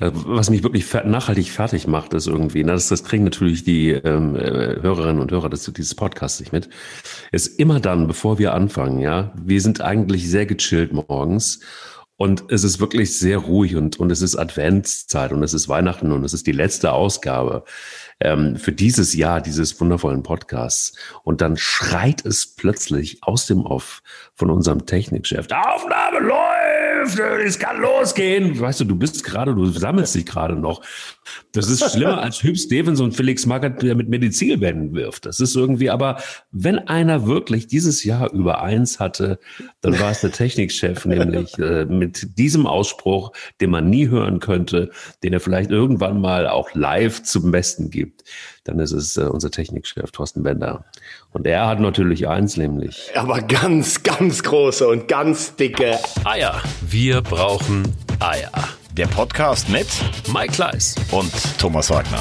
Was mich wirklich nachhaltig fertig macht, ist irgendwie, na, das, das kriegen natürlich die ähm, äh, Hörerinnen und Hörer dieses Podcasts nicht mit, ist immer dann, bevor wir anfangen, ja, wir sind eigentlich sehr gechillt morgens und es ist wirklich sehr ruhig und, und es ist Adventszeit und es ist Weihnachten und es ist die letzte Ausgabe ähm, für dieses Jahr dieses wundervollen Podcasts. Und dann schreit es plötzlich aus dem Off von unserem Technikchef, Aufnahme läuft, es kann losgehen. Weißt du, du bist gerade, du sammelst dich gerade noch. Das ist schlimmer als Hüb Stevens und Felix Magath, der mit Medizinbänden wirft. Das ist irgendwie, aber wenn einer wirklich dieses Jahr über eins hatte, dann war es der Technikchef, nämlich äh, mit diesem Ausspruch, den man nie hören könnte, den er vielleicht irgendwann mal auch live zum Besten gibt, dann ist es äh, unser Technikchef Thorsten Bender. Und er hat natürlich eins, nämlich. Aber ganz, ganz große und ganz dicke Eier. Wir brauchen Eier. Der Podcast mit Mike Kleiss und Thomas Wagner.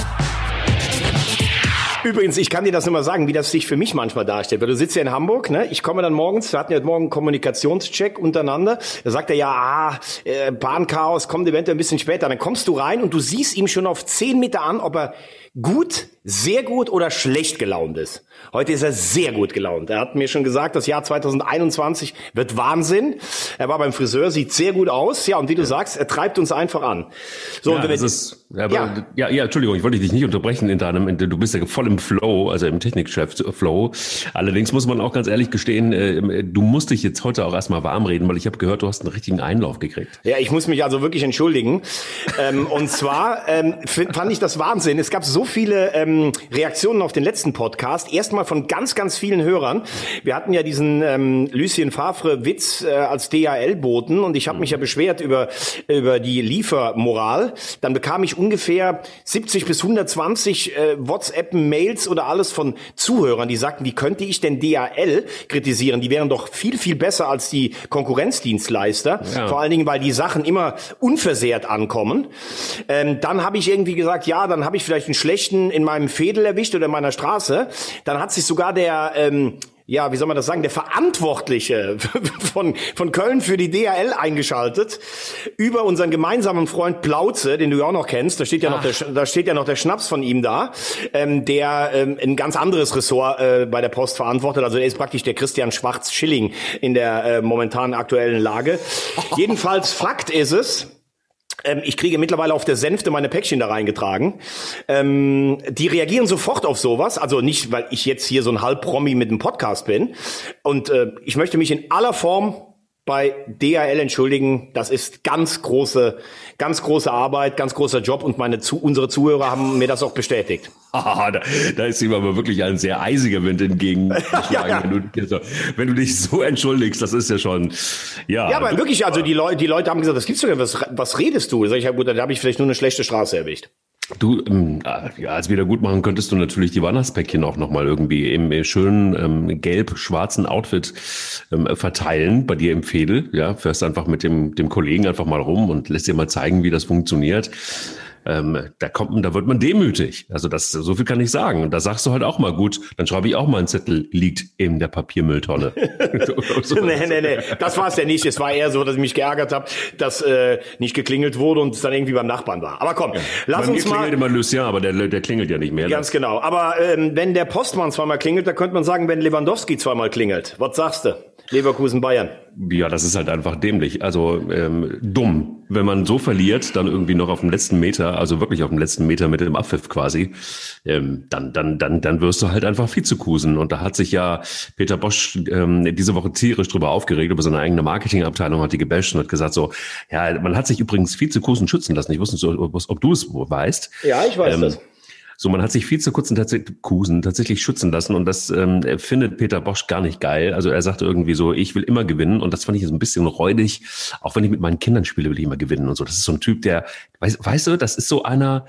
Übrigens, ich kann dir das immer sagen, wie das sich für mich manchmal darstellt. Weil du sitzt ja in Hamburg, ne? Ich komme dann morgens, wir hatten ja morgen einen Kommunikationscheck untereinander. Da sagt er ja, ah, äh, Bahnchaos kommt eventuell ein bisschen später. Dann kommst du rein und du siehst ihm schon auf zehn Meter an, ob er gut, sehr gut oder schlecht gelaunt ist. Heute ist er sehr gut gelaunt. Er hat mir schon gesagt, das Jahr 2021 wird Wahnsinn. Er war beim Friseur, sieht sehr gut aus. Ja, und wie du sagst, er treibt uns einfach an. So, ja, und das ist, ja, ja. ja, ja, Entschuldigung, ich wollte dich nicht unterbrechen in deinem, du bist ja voll im Flow, also im Technikchef-Flow. Allerdings muss man auch ganz ehrlich gestehen, äh, du musst dich jetzt heute auch erstmal warm reden, weil ich habe gehört, du hast einen richtigen Einlauf gekriegt. Ja, ich muss mich also wirklich entschuldigen. ähm, und zwar ähm, fand ich das Wahnsinn. Es gab so viele ähm, Reaktionen auf den letzten Podcast. Erstmal von ganz, ganz vielen Hörern. Wir hatten ja diesen ähm, Lucien Favre Witz äh, als DHL-Boten und ich habe mich ja beschwert über, über die Liefermoral. Dann bekam ich ungefähr 70 bis 120 äh, WhatsApp-Mails oder alles von Zuhörern, die sagten, wie könnte ich denn DHL kritisieren? Die wären doch viel, viel besser als die Konkurrenzdienstleister. Ja. Vor allen Dingen, weil die Sachen immer unversehrt ankommen. Ähm, dann habe ich irgendwie gesagt, ja, dann habe ich vielleicht einen schlechten in meinem Fädel erwischt oder in meiner Straße. Dann hat sich sogar der ähm, ja, wie soll man das sagen, der Verantwortliche von, von Köln für die DHL eingeschaltet über unseren gemeinsamen Freund Plauze, den du ja auch noch kennst. Da steht ja Ach. noch der, da steht ja noch der Schnaps von ihm da, ähm, der ähm, ein ganz anderes Ressort äh, bei der Post verantwortet. Also er ist praktisch der Christian Schwarz-Schilling in der äh, momentanen aktuellen Lage. Jedenfalls Fakt ist es, ähm, ich kriege mittlerweile auf der Sänfte meine Päckchen da reingetragen. Ähm, die reagieren sofort auf sowas. Also nicht, weil ich jetzt hier so ein Halbpromi mit dem Podcast bin. Und äh, ich möchte mich in aller Form bei DHL entschuldigen. Das ist ganz große, ganz große Arbeit, ganz großer Job und meine zu, unsere Zuhörer haben mir das auch bestätigt. da, da ist ihm aber wirklich ein sehr eisiger Wind entgegengeschlagen. ja, ja. Wenn, du, wenn, du, dich so entschuldigst, das ist ja schon, ja. Ja, aber wirklich, also die Leute, die Leute haben gesagt, das gibt's doch nicht, was, was redest du? Sag ich, ja gut, da habe ich vielleicht nur eine schlechte Straße erwischt. Du, ähm, als Wiedergutmachen könntest du natürlich die Weihnachtspäckchen auch nochmal irgendwie im äh, schönen ähm, gelb-schwarzen Outfit ähm, verteilen bei dir im Fädel. Ja, fährst einfach mit dem, dem Kollegen einfach mal rum und lässt dir mal zeigen, wie das funktioniert ähm, da kommt, da wird man demütig. Also das, so viel kann ich sagen. Und da sagst du halt auch mal gut, dann schreibe ich auch mal einen Zettel, liegt in der Papiermülltonne. so. nee, nee, nee, das war es ja nicht. Es war eher so, dass ich mich geärgert habe, dass äh, nicht geklingelt wurde und es dann irgendwie beim Nachbarn war. Aber komm, ja. lass Bei uns mir mal. klingelt immer Lucien, aber der, der klingelt ja nicht mehr. Ganz genau. Aber ähm, wenn der Postmann zweimal klingelt, da könnte man sagen, wenn Lewandowski zweimal klingelt. Was sagst du? Leverkusen Bayern. Ja, das ist halt einfach dämlich. Also ähm, dumm. Wenn man so verliert, dann irgendwie noch auf dem letzten Meter, also wirklich auf dem letzten Meter mit dem Abpfiff quasi, ähm, dann, dann, dann, dann wirst du halt einfach Vizekusen. Und da hat sich ja Peter Bosch ähm, diese Woche tierisch drüber aufgeregt, über seine eigene Marketingabteilung hat die gebasht und hat gesagt so, ja, man hat sich übrigens Vizekusen schützen lassen. Ich wusste nicht, ob, ob du es weißt. Ja, ich weiß ähm, das. So, man hat sich viel zu kurz tatsächlich, Kusen tatsächlich schützen lassen und das ähm, findet Peter Bosch gar nicht geil. Also er sagt irgendwie so, ich will immer gewinnen und das fand ich so ein bisschen räudig. Auch wenn ich mit meinen Kindern spiele, will ich immer gewinnen und so. Das ist so ein Typ, der, weißt, weißt du, das ist so einer,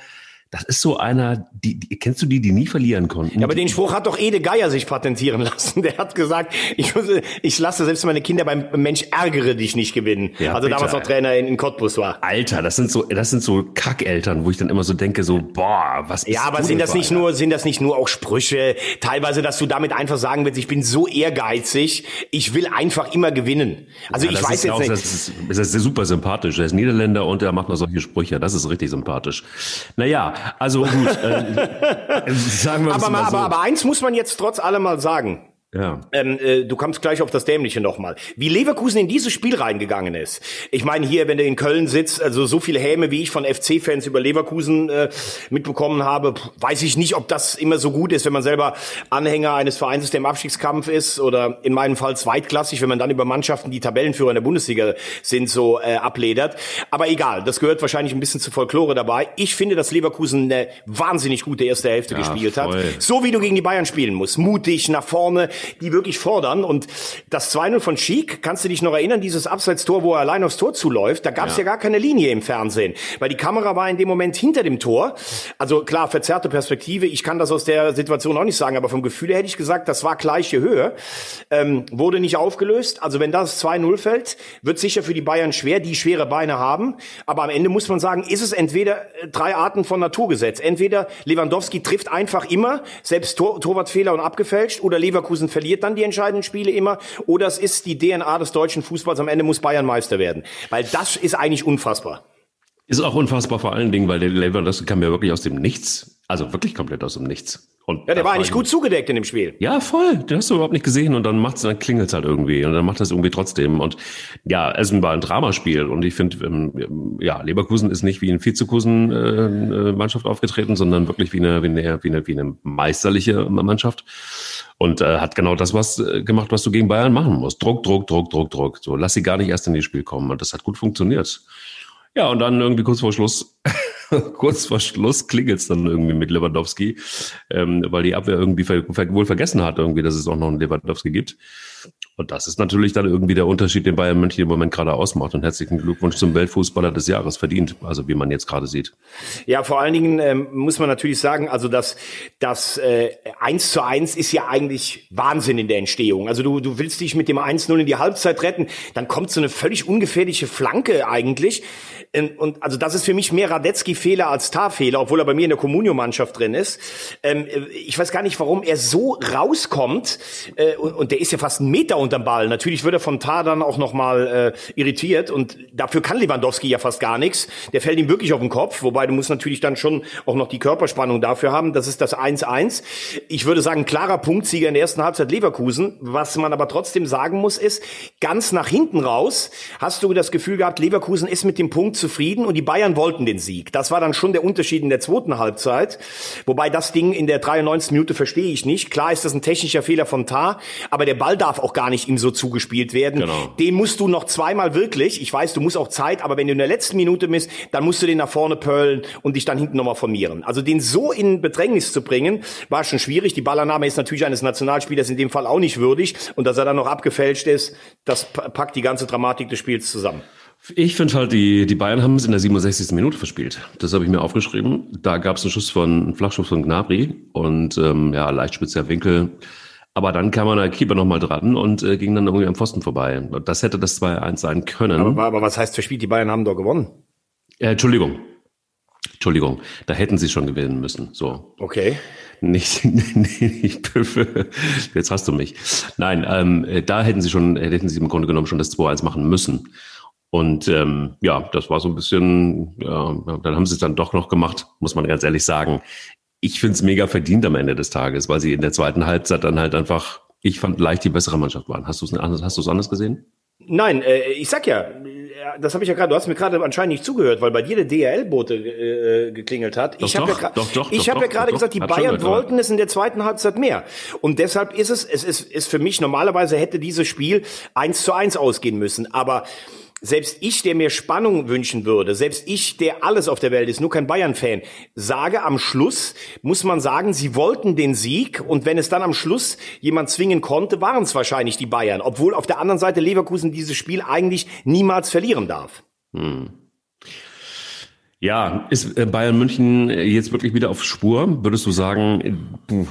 das ist so einer, die, die kennst du die, die nie verlieren konnten? Ja, aber den Spruch hat doch Ede Geier sich patentieren lassen. Der hat gesagt, ich, ich lasse selbst meine Kinder beim Mensch ärgere dich nicht gewinnen. Ja, also bitte. damals noch Trainer in, in Cottbus war. Alter, das sind so, das sind so Kackeltern, wo ich dann immer so denke, so, boah, was Ja, aber sind das nicht nur, sind das nicht nur auch Sprüche? Teilweise, dass du damit einfach sagen willst, ich bin so ehrgeizig, ich will einfach immer gewinnen. Also ja, ich weiß jetzt auch, nicht. Das ist, das ist super sympathisch. Er ist Niederländer und er macht noch solche Sprüche. Das ist richtig sympathisch. Naja, also gut, äh, sagen wir aber, mal, so. aber, aber eins muss man jetzt trotz allem mal sagen. Ja. Ähm, äh, du kommst gleich auf das Dämliche nochmal. Wie Leverkusen in dieses Spiel reingegangen ist. Ich meine, hier, wenn du in Köln sitzt, also so viele Häme, wie ich von FC-Fans über Leverkusen äh, mitbekommen habe, weiß ich nicht, ob das immer so gut ist, wenn man selber Anhänger eines Vereins ist, der im Abstiegskampf ist oder in meinem Fall zweitklassig, wenn man dann über Mannschaften, die Tabellenführer in der Bundesliga sind, so äh, abledert. Aber egal, das gehört wahrscheinlich ein bisschen zu Folklore dabei. Ich finde, dass Leverkusen eine wahnsinnig gute erste Hälfte ja, gespielt voll. hat. So wie du gegen die Bayern spielen musst. Mutig, nach vorne, die wirklich fordern. Und das 2-0 von Schick, kannst du dich noch erinnern, dieses Abseitstor, wo er allein aufs Tor zuläuft, da gab es ja. ja gar keine Linie im Fernsehen, weil die Kamera war in dem Moment hinter dem Tor. Also klar, verzerrte Perspektive, ich kann das aus der Situation auch nicht sagen, aber vom Gefühl her hätte ich gesagt, das war gleiche Höhe. Ähm, wurde nicht aufgelöst. Also wenn das 2-0 fällt, wird sicher für die Bayern schwer, die schwere Beine haben. Aber am Ende muss man sagen, ist es entweder äh, drei Arten von Naturgesetz. Entweder Lewandowski trifft einfach immer, selbst Tor Torwartfehler und abgefälscht, oder Leverkusen verliert dann die entscheidenden Spiele immer oder es ist die DNA des deutschen Fußballs, am Ende muss Bayern Meister werden. Weil das ist eigentlich unfassbar. Ist auch unfassbar vor allen Dingen, weil der Lewandowski kam ja wirklich aus dem Nichts. Also wirklich komplett aus dem Nichts. Und ja, der war eigentlich gut zugedeckt in dem Spiel. Ja, voll. Den hast du überhaupt nicht gesehen und dann macht's, dann klingelt's halt irgendwie und dann macht das irgendwie trotzdem. Und ja, es war ein Dramaspiel und ich finde, ähm, ja, Leverkusen ist nicht wie ein Vizekusen äh, Mannschaft aufgetreten, sondern wirklich wie eine, wie eine, wie eine, wie eine meisterliche Mannschaft und äh, hat genau das was äh, gemacht, was du gegen Bayern machen musst. Druck, Druck, Druck, Druck, Druck. So, lass sie gar nicht erst in das Spiel kommen und das hat gut funktioniert. Ja, und dann irgendwie kurz vor Schluss kurz vor Schluss klingelt es dann irgendwie mit Lewandowski, ähm, weil die Abwehr irgendwie ver wohl vergessen hat, irgendwie, dass es auch noch einen Lewandowski gibt. Und das ist natürlich dann irgendwie der Unterschied, den Bayern München im Moment gerade ausmacht. Und herzlichen Glückwunsch zum Weltfußballer des Jahres verdient, also wie man jetzt gerade sieht. Ja, vor allen Dingen ähm, muss man natürlich sagen, also das, das äh, 1 zu 1 ist ja eigentlich Wahnsinn in der Entstehung. Also du, du willst dich mit dem 1-0 in die Halbzeit retten, dann kommt so eine völlig ungefährliche Flanke eigentlich. Ähm, und also das ist für mich mehr Radetzky-Fehler als Tar-Fehler, obwohl er bei mir in der Communio-Mannschaft drin ist. Ähm, ich weiß gar nicht, warum er so rauskommt. Äh, und, und der ist ja fast einen Meter unterm Ball. Natürlich wird er von Tar dann auch nochmal äh, irritiert und dafür kann Lewandowski ja fast gar nichts. Der fällt ihm wirklich auf den Kopf, wobei du musst natürlich dann schon auch noch die Körperspannung dafür haben. Das ist das 1-1. Ich würde sagen, klarer Punktsieger in der ersten Halbzeit Leverkusen. Was man aber trotzdem sagen muss, ist, ganz nach hinten raus hast du das Gefühl gehabt, Leverkusen ist mit dem Punkt zufrieden und die Bayern wollten den Sieg. Das war dann schon der Unterschied in der zweiten Halbzeit. Wobei das Ding in der 93. Minute verstehe ich nicht. Klar ist das ein technischer Fehler von Tar, aber der Ball darf auch gar nicht ihm so zugespielt werden. Genau. Den musst du noch zweimal wirklich. Ich weiß, du musst auch Zeit, aber wenn du in der letzten Minute bist, dann musst du den nach vorne pöllen und dich dann hinten nochmal formieren. Also den so in Bedrängnis zu bringen, war schon schwierig. Die Ballannahme ist natürlich eines Nationalspielers in dem Fall auch nicht würdig. Und dass er dann noch abgefälscht ist, das packt die ganze Dramatik des Spiels zusammen. Ich finde halt, die, die Bayern haben es in der 67. Minute verspielt. Das habe ich mir aufgeschrieben. Da gab es einen Schuss von, einen Flachschuss von Gnabry und ähm, ja, leicht spitzer Winkel. Aber dann kam man der Keeper nochmal dran und äh, ging dann irgendwie am Pfosten vorbei. Das hätte das 2-1 sein können. Aber, aber was heißt verspielt? Die Bayern haben doch gewonnen. Äh, Entschuldigung. Entschuldigung, da hätten sie schon gewinnen müssen. So. Okay. Nicht, nicht jetzt hast du mich. Nein, ähm, da hätten sie schon, hätten sie im Grunde genommen schon das 2-1 machen müssen. Und ähm, ja, das war so ein bisschen, ja, dann haben sie es dann doch noch gemacht, muss man ganz ehrlich sagen. Ich finde es mega verdient am Ende des Tages, weil sie in der zweiten Halbzeit dann halt einfach, ich fand leicht die bessere Mannschaft waren. Hast du es anders, hast du es anders gesehen? Nein, äh, ich sag ja, das habe ich ja gerade, du hast mir gerade anscheinend nicht zugehört, weil bei dir der DRL-Bote äh, geklingelt hat. Doch, ich habe ja, doch, doch, ich hab ja gerade gesagt, die Bayern wollten es in der zweiten Halbzeit mehr. Und deshalb ist es, es ist, ist für mich, normalerweise hätte dieses Spiel eins zu eins ausgehen müssen. Aber selbst ich, der mir Spannung wünschen würde, selbst ich, der alles auf der Welt ist, nur kein Bayern-Fan, sage am Schluss, muss man sagen, sie wollten den Sieg und wenn es dann am Schluss jemand zwingen konnte, waren es wahrscheinlich die Bayern, obwohl auf der anderen Seite Leverkusen dieses Spiel eigentlich niemals verlieren darf. Hm. Ja, ist äh, Bayern München jetzt wirklich wieder auf Spur? Würdest du sagen,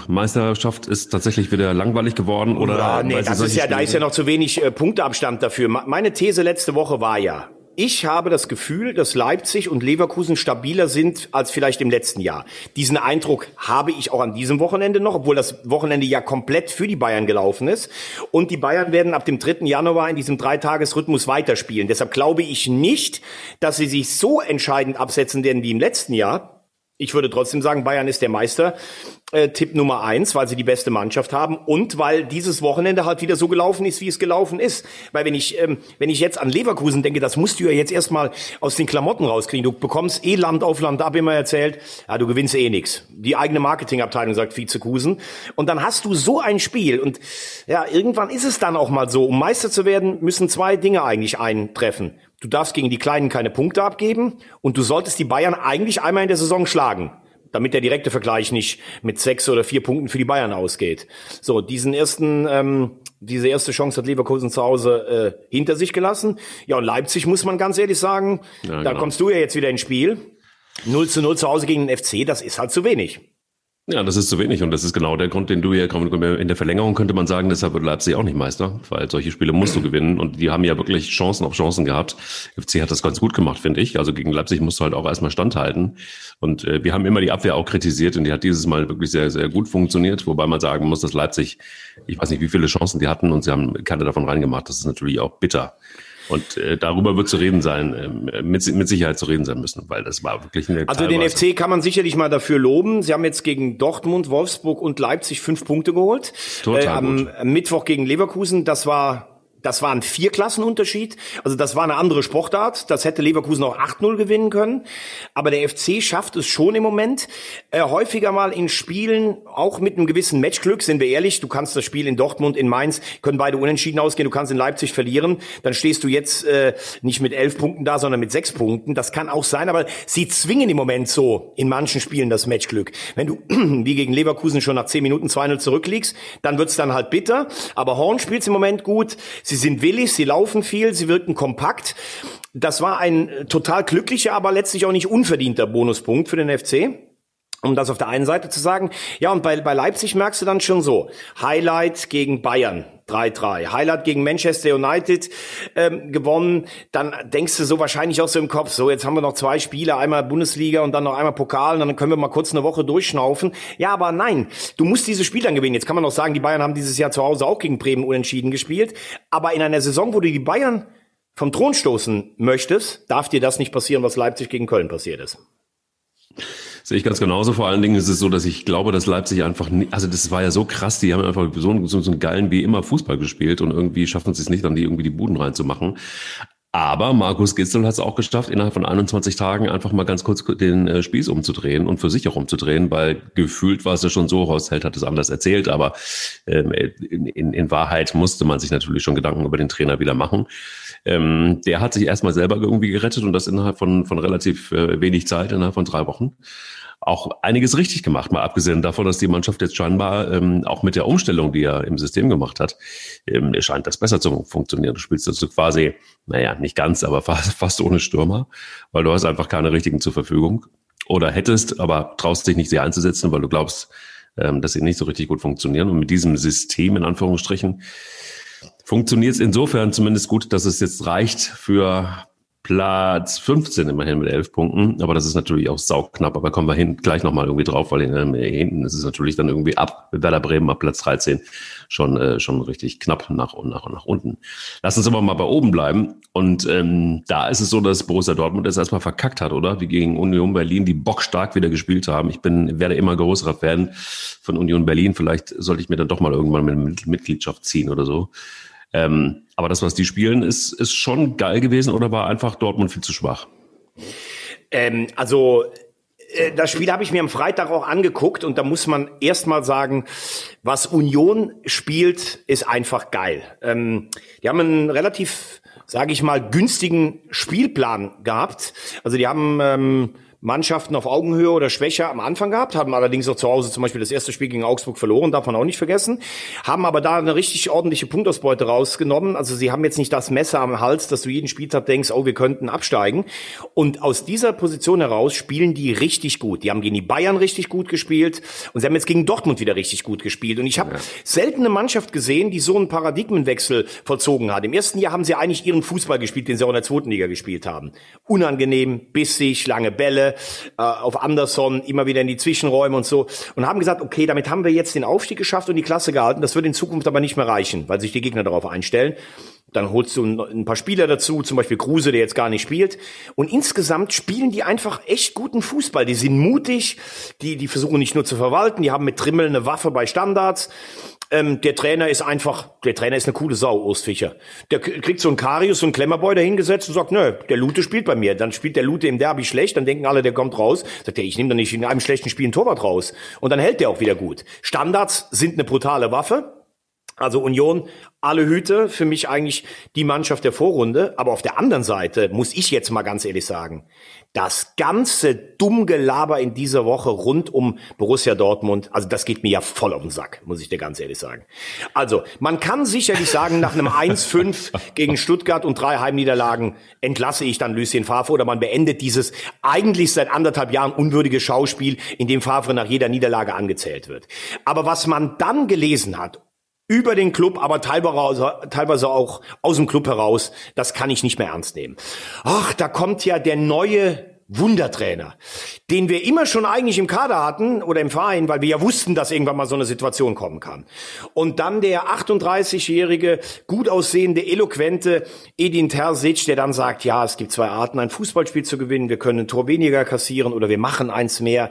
Meisterschaft ist tatsächlich wieder langweilig geworden? Oder ja, nee, das ist ja, da ist ja noch zu wenig äh, Punkteabstand dafür. Meine These letzte Woche war ja, ich habe das Gefühl, dass Leipzig und Leverkusen stabiler sind als vielleicht im letzten Jahr. Diesen Eindruck habe ich auch an diesem Wochenende noch, obwohl das Wochenende ja komplett für die Bayern gelaufen ist. Und die Bayern werden ab dem 3. Januar in diesem Dreitagesrhythmus weiterspielen. Deshalb glaube ich nicht, dass sie sich so entscheidend absetzen werden wie im letzten Jahr. Ich würde trotzdem sagen, Bayern ist der Meister. Äh, Tipp Nummer eins, weil sie die beste Mannschaft haben und weil dieses Wochenende halt wieder so gelaufen ist, wie es gelaufen ist. Weil wenn ich, ähm, wenn ich jetzt an Leverkusen denke, das musst du ja jetzt erstmal aus den Klamotten rauskriegen. Du bekommst eh Land auf Land ab immer erzählt, ja, du gewinnst eh nix. Die eigene Marketingabteilung sagt Vizekusen. Und dann hast du so ein Spiel und ja, irgendwann ist es dann auch mal so. Um Meister zu werden, müssen zwei Dinge eigentlich eintreffen. Du darfst gegen die Kleinen keine Punkte abgeben und du solltest die Bayern eigentlich einmal in der Saison schlagen, damit der direkte Vergleich nicht mit sechs oder vier Punkten für die Bayern ausgeht. So, diesen ersten, ähm, diese erste Chance hat Leverkusen zu Hause äh, hinter sich gelassen. Ja, und Leipzig muss man ganz ehrlich sagen, ja, da genau. kommst du ja jetzt wieder ins Spiel. 0 zu 0 zu Hause gegen den FC, das ist halt zu wenig. Ja, das ist zu wenig und das ist genau der Grund, den du ja in der Verlängerung könnte man sagen, deshalb wird Leipzig auch nicht Meister, weil solche Spiele musst du gewinnen und die haben ja wirklich Chancen auf Chancen gehabt. FC hat das ganz gut gemacht, finde ich. Also gegen Leipzig musst du halt auch erstmal standhalten und äh, wir haben immer die Abwehr auch kritisiert und die hat dieses Mal wirklich sehr, sehr gut funktioniert, wobei man sagen muss, dass Leipzig, ich weiß nicht, wie viele Chancen die hatten und sie haben keine davon reingemacht. Das ist natürlich auch bitter. Und äh, darüber wird zu reden sein, äh, mit, mit Sicherheit zu reden sein müssen, weil das war wirklich eine. Also den FC kann man sicherlich mal dafür loben. Sie haben jetzt gegen Dortmund, Wolfsburg und Leipzig fünf Punkte geholt. Total äh, am gut. Mittwoch gegen Leverkusen, das war das war ein Vierklassenunterschied. Also das war eine andere Sportart. Das hätte Leverkusen auch 8-0 gewinnen können. Aber der FC schafft es schon im Moment. Äh, häufiger mal in Spielen, auch mit einem gewissen Matchglück, sind wir ehrlich. Du kannst das Spiel in Dortmund, in Mainz, können beide unentschieden ausgehen. Du kannst in Leipzig verlieren. Dann stehst du jetzt äh, nicht mit elf Punkten da, sondern mit sechs Punkten. Das kann auch sein. Aber sie zwingen im Moment so in manchen Spielen das Matchglück. Wenn du wie gegen Leverkusen schon nach zehn Minuten 2-0 zurückliegst, dann wird's dann halt bitter. Aber Horn spielt im Moment gut. Sie sind willig, sie laufen viel, sie wirken kompakt. Das war ein total glücklicher, aber letztlich auch nicht unverdienter Bonuspunkt für den FC um das auf der einen Seite zu sagen. Ja, und bei, bei Leipzig merkst du dann schon so, Highlight gegen Bayern, 3-3. Highlight gegen Manchester United ähm, gewonnen. Dann denkst du so wahrscheinlich auch so im Kopf, so jetzt haben wir noch zwei Spiele, einmal Bundesliga und dann noch einmal Pokal und dann können wir mal kurz eine Woche durchschnaufen. Ja, aber nein, du musst diese Spiele dann gewinnen. Jetzt kann man noch sagen, die Bayern haben dieses Jahr zu Hause auch gegen Bremen unentschieden gespielt. Aber in einer Saison, wo du die Bayern vom Thron stoßen möchtest, darf dir das nicht passieren, was Leipzig gegen Köln passiert ist. Sehe ich ganz genauso. Vor allen Dingen ist es so, dass ich glaube, dass Leipzig einfach, nie, also das war ja so krass, die haben einfach so, so, so einen geilen wie immer Fußball gespielt und irgendwie schaffen sie es nicht, dann die irgendwie die Buden reinzumachen. Aber Markus Gitzel hat es auch geschafft, innerhalb von 21 Tagen einfach mal ganz kurz den äh, Spieß umzudrehen und für sich auch umzudrehen, weil gefühlt war es ja schon so, Horst Held hat es anders erzählt, aber ähm, in, in, in Wahrheit musste man sich natürlich schon Gedanken über den Trainer wieder machen. Ähm, der hat sich erstmal selber irgendwie gerettet und das innerhalb von, von relativ äh, wenig Zeit, innerhalb von drei Wochen auch einiges richtig gemacht, mal abgesehen davon, dass die Mannschaft jetzt scheinbar ähm, auch mit der Umstellung, die er im System gemacht hat, ähm, scheint das besser zu funktionieren. Du spielst also quasi, naja, nicht ganz, aber fast, fast ohne Stürmer, weil du hast einfach keine richtigen zur Verfügung. Oder hättest, aber traust dich nicht, sie einzusetzen, weil du glaubst, ähm, dass sie nicht so richtig gut funktionieren. Und mit diesem System, in Anführungsstrichen, funktioniert es insofern zumindest gut, dass es jetzt reicht für Platz 15 immerhin mit 11 Punkten. Aber das ist natürlich auch sauknapp. Aber kommen wir hin, gleich nochmal irgendwie drauf, weil ähm, hinten ist es natürlich dann irgendwie ab Werder Bremen ab Platz 13 schon, äh, schon richtig knapp nach und nach und nach unten. Lass uns aber mal bei oben bleiben. Und ähm, da ist es so, dass Borussia Dortmund es erstmal verkackt hat, oder? Wie gegen Union Berlin, die bockstark wieder gespielt haben. Ich bin, werde immer größerer Fan von Union Berlin. Vielleicht sollte ich mir dann doch mal irgendwann mit eine Mitgliedschaft ziehen oder so. Ähm, aber das, was die spielen, ist, ist schon geil gewesen oder war einfach Dortmund viel zu schwach? Ähm, also äh, das Spiel habe ich mir am Freitag auch angeguckt und da muss man erstmal sagen, was Union spielt, ist einfach geil. Ähm, die haben einen relativ, sage ich mal, günstigen Spielplan gehabt. Also die haben ähm, Mannschaften auf Augenhöhe oder Schwäche am Anfang gehabt, haben allerdings auch zu Hause zum Beispiel das erste Spiel gegen Augsburg verloren, darf man auch nicht vergessen, haben aber da eine richtig ordentliche Punktausbeute rausgenommen. Also sie haben jetzt nicht das Messer am Hals, dass du jeden Spieltag denkst, oh, wir könnten absteigen. Und aus dieser Position heraus spielen die richtig gut. Die haben gegen die Bayern richtig gut gespielt und sie haben jetzt gegen Dortmund wieder richtig gut gespielt. Und ich habe ja. selten eine Mannschaft gesehen, die so einen Paradigmenwechsel vollzogen hat. Im ersten Jahr haben sie eigentlich ihren Fußball gespielt, den sie auch in der zweiten Liga gespielt haben. Unangenehm, bissig, lange Bälle, auf Anderson, immer wieder in die Zwischenräume und so und haben gesagt, okay, damit haben wir jetzt den Aufstieg geschafft und die Klasse gehalten. Das wird in Zukunft aber nicht mehr reichen, weil sich die Gegner darauf einstellen. Dann holst du ein paar Spieler dazu, zum Beispiel Kruse, der jetzt gar nicht spielt. Und insgesamt spielen die einfach echt guten Fußball. Die sind mutig, die, die versuchen nicht nur zu verwalten, die haben mit Trimmel eine Waffe bei Standards. Ähm, der Trainer ist einfach, der Trainer ist eine coole Sau, Urs Fischer. Der kriegt so einen Karius, so einen Klemmerboy dahingesetzt und sagt, nö, der Lute spielt bei mir. Dann spielt der Lute im Derby schlecht, dann denken alle, der kommt raus. Sagt er, ich nehme doch nicht in einem schlechten Spiel einen Torwart raus. Und dann hält der auch wieder gut. Standards sind eine brutale Waffe. Also Union, alle Hüte, für mich eigentlich die Mannschaft der Vorrunde. Aber auf der anderen Seite muss ich jetzt mal ganz ehrlich sagen, das ganze Dummgelaber in dieser Woche rund um Borussia Dortmund, also das geht mir ja voll auf den Sack, muss ich dir ganz ehrlich sagen. Also, man kann sicherlich sagen, nach einem 1-5 gegen Stuttgart und drei Heimniederlagen entlasse ich dann Lucien Favre oder man beendet dieses eigentlich seit anderthalb Jahren unwürdige Schauspiel, in dem Favre nach jeder Niederlage angezählt wird. Aber was man dann gelesen hat über den Club, aber teilweise, teilweise auch aus dem Club heraus, das kann ich nicht mehr ernst nehmen. Ach, da kommt ja der neue Wundertrainer, den wir immer schon eigentlich im Kader hatten oder im Verein, weil wir ja wussten, dass irgendwann mal so eine Situation kommen kann. Und dann der 38-jährige, gut aussehende, eloquente Edin Terzic, der dann sagt, ja, es gibt zwei Arten, ein Fußballspiel zu gewinnen, wir können ein Tor weniger kassieren oder wir machen eins mehr.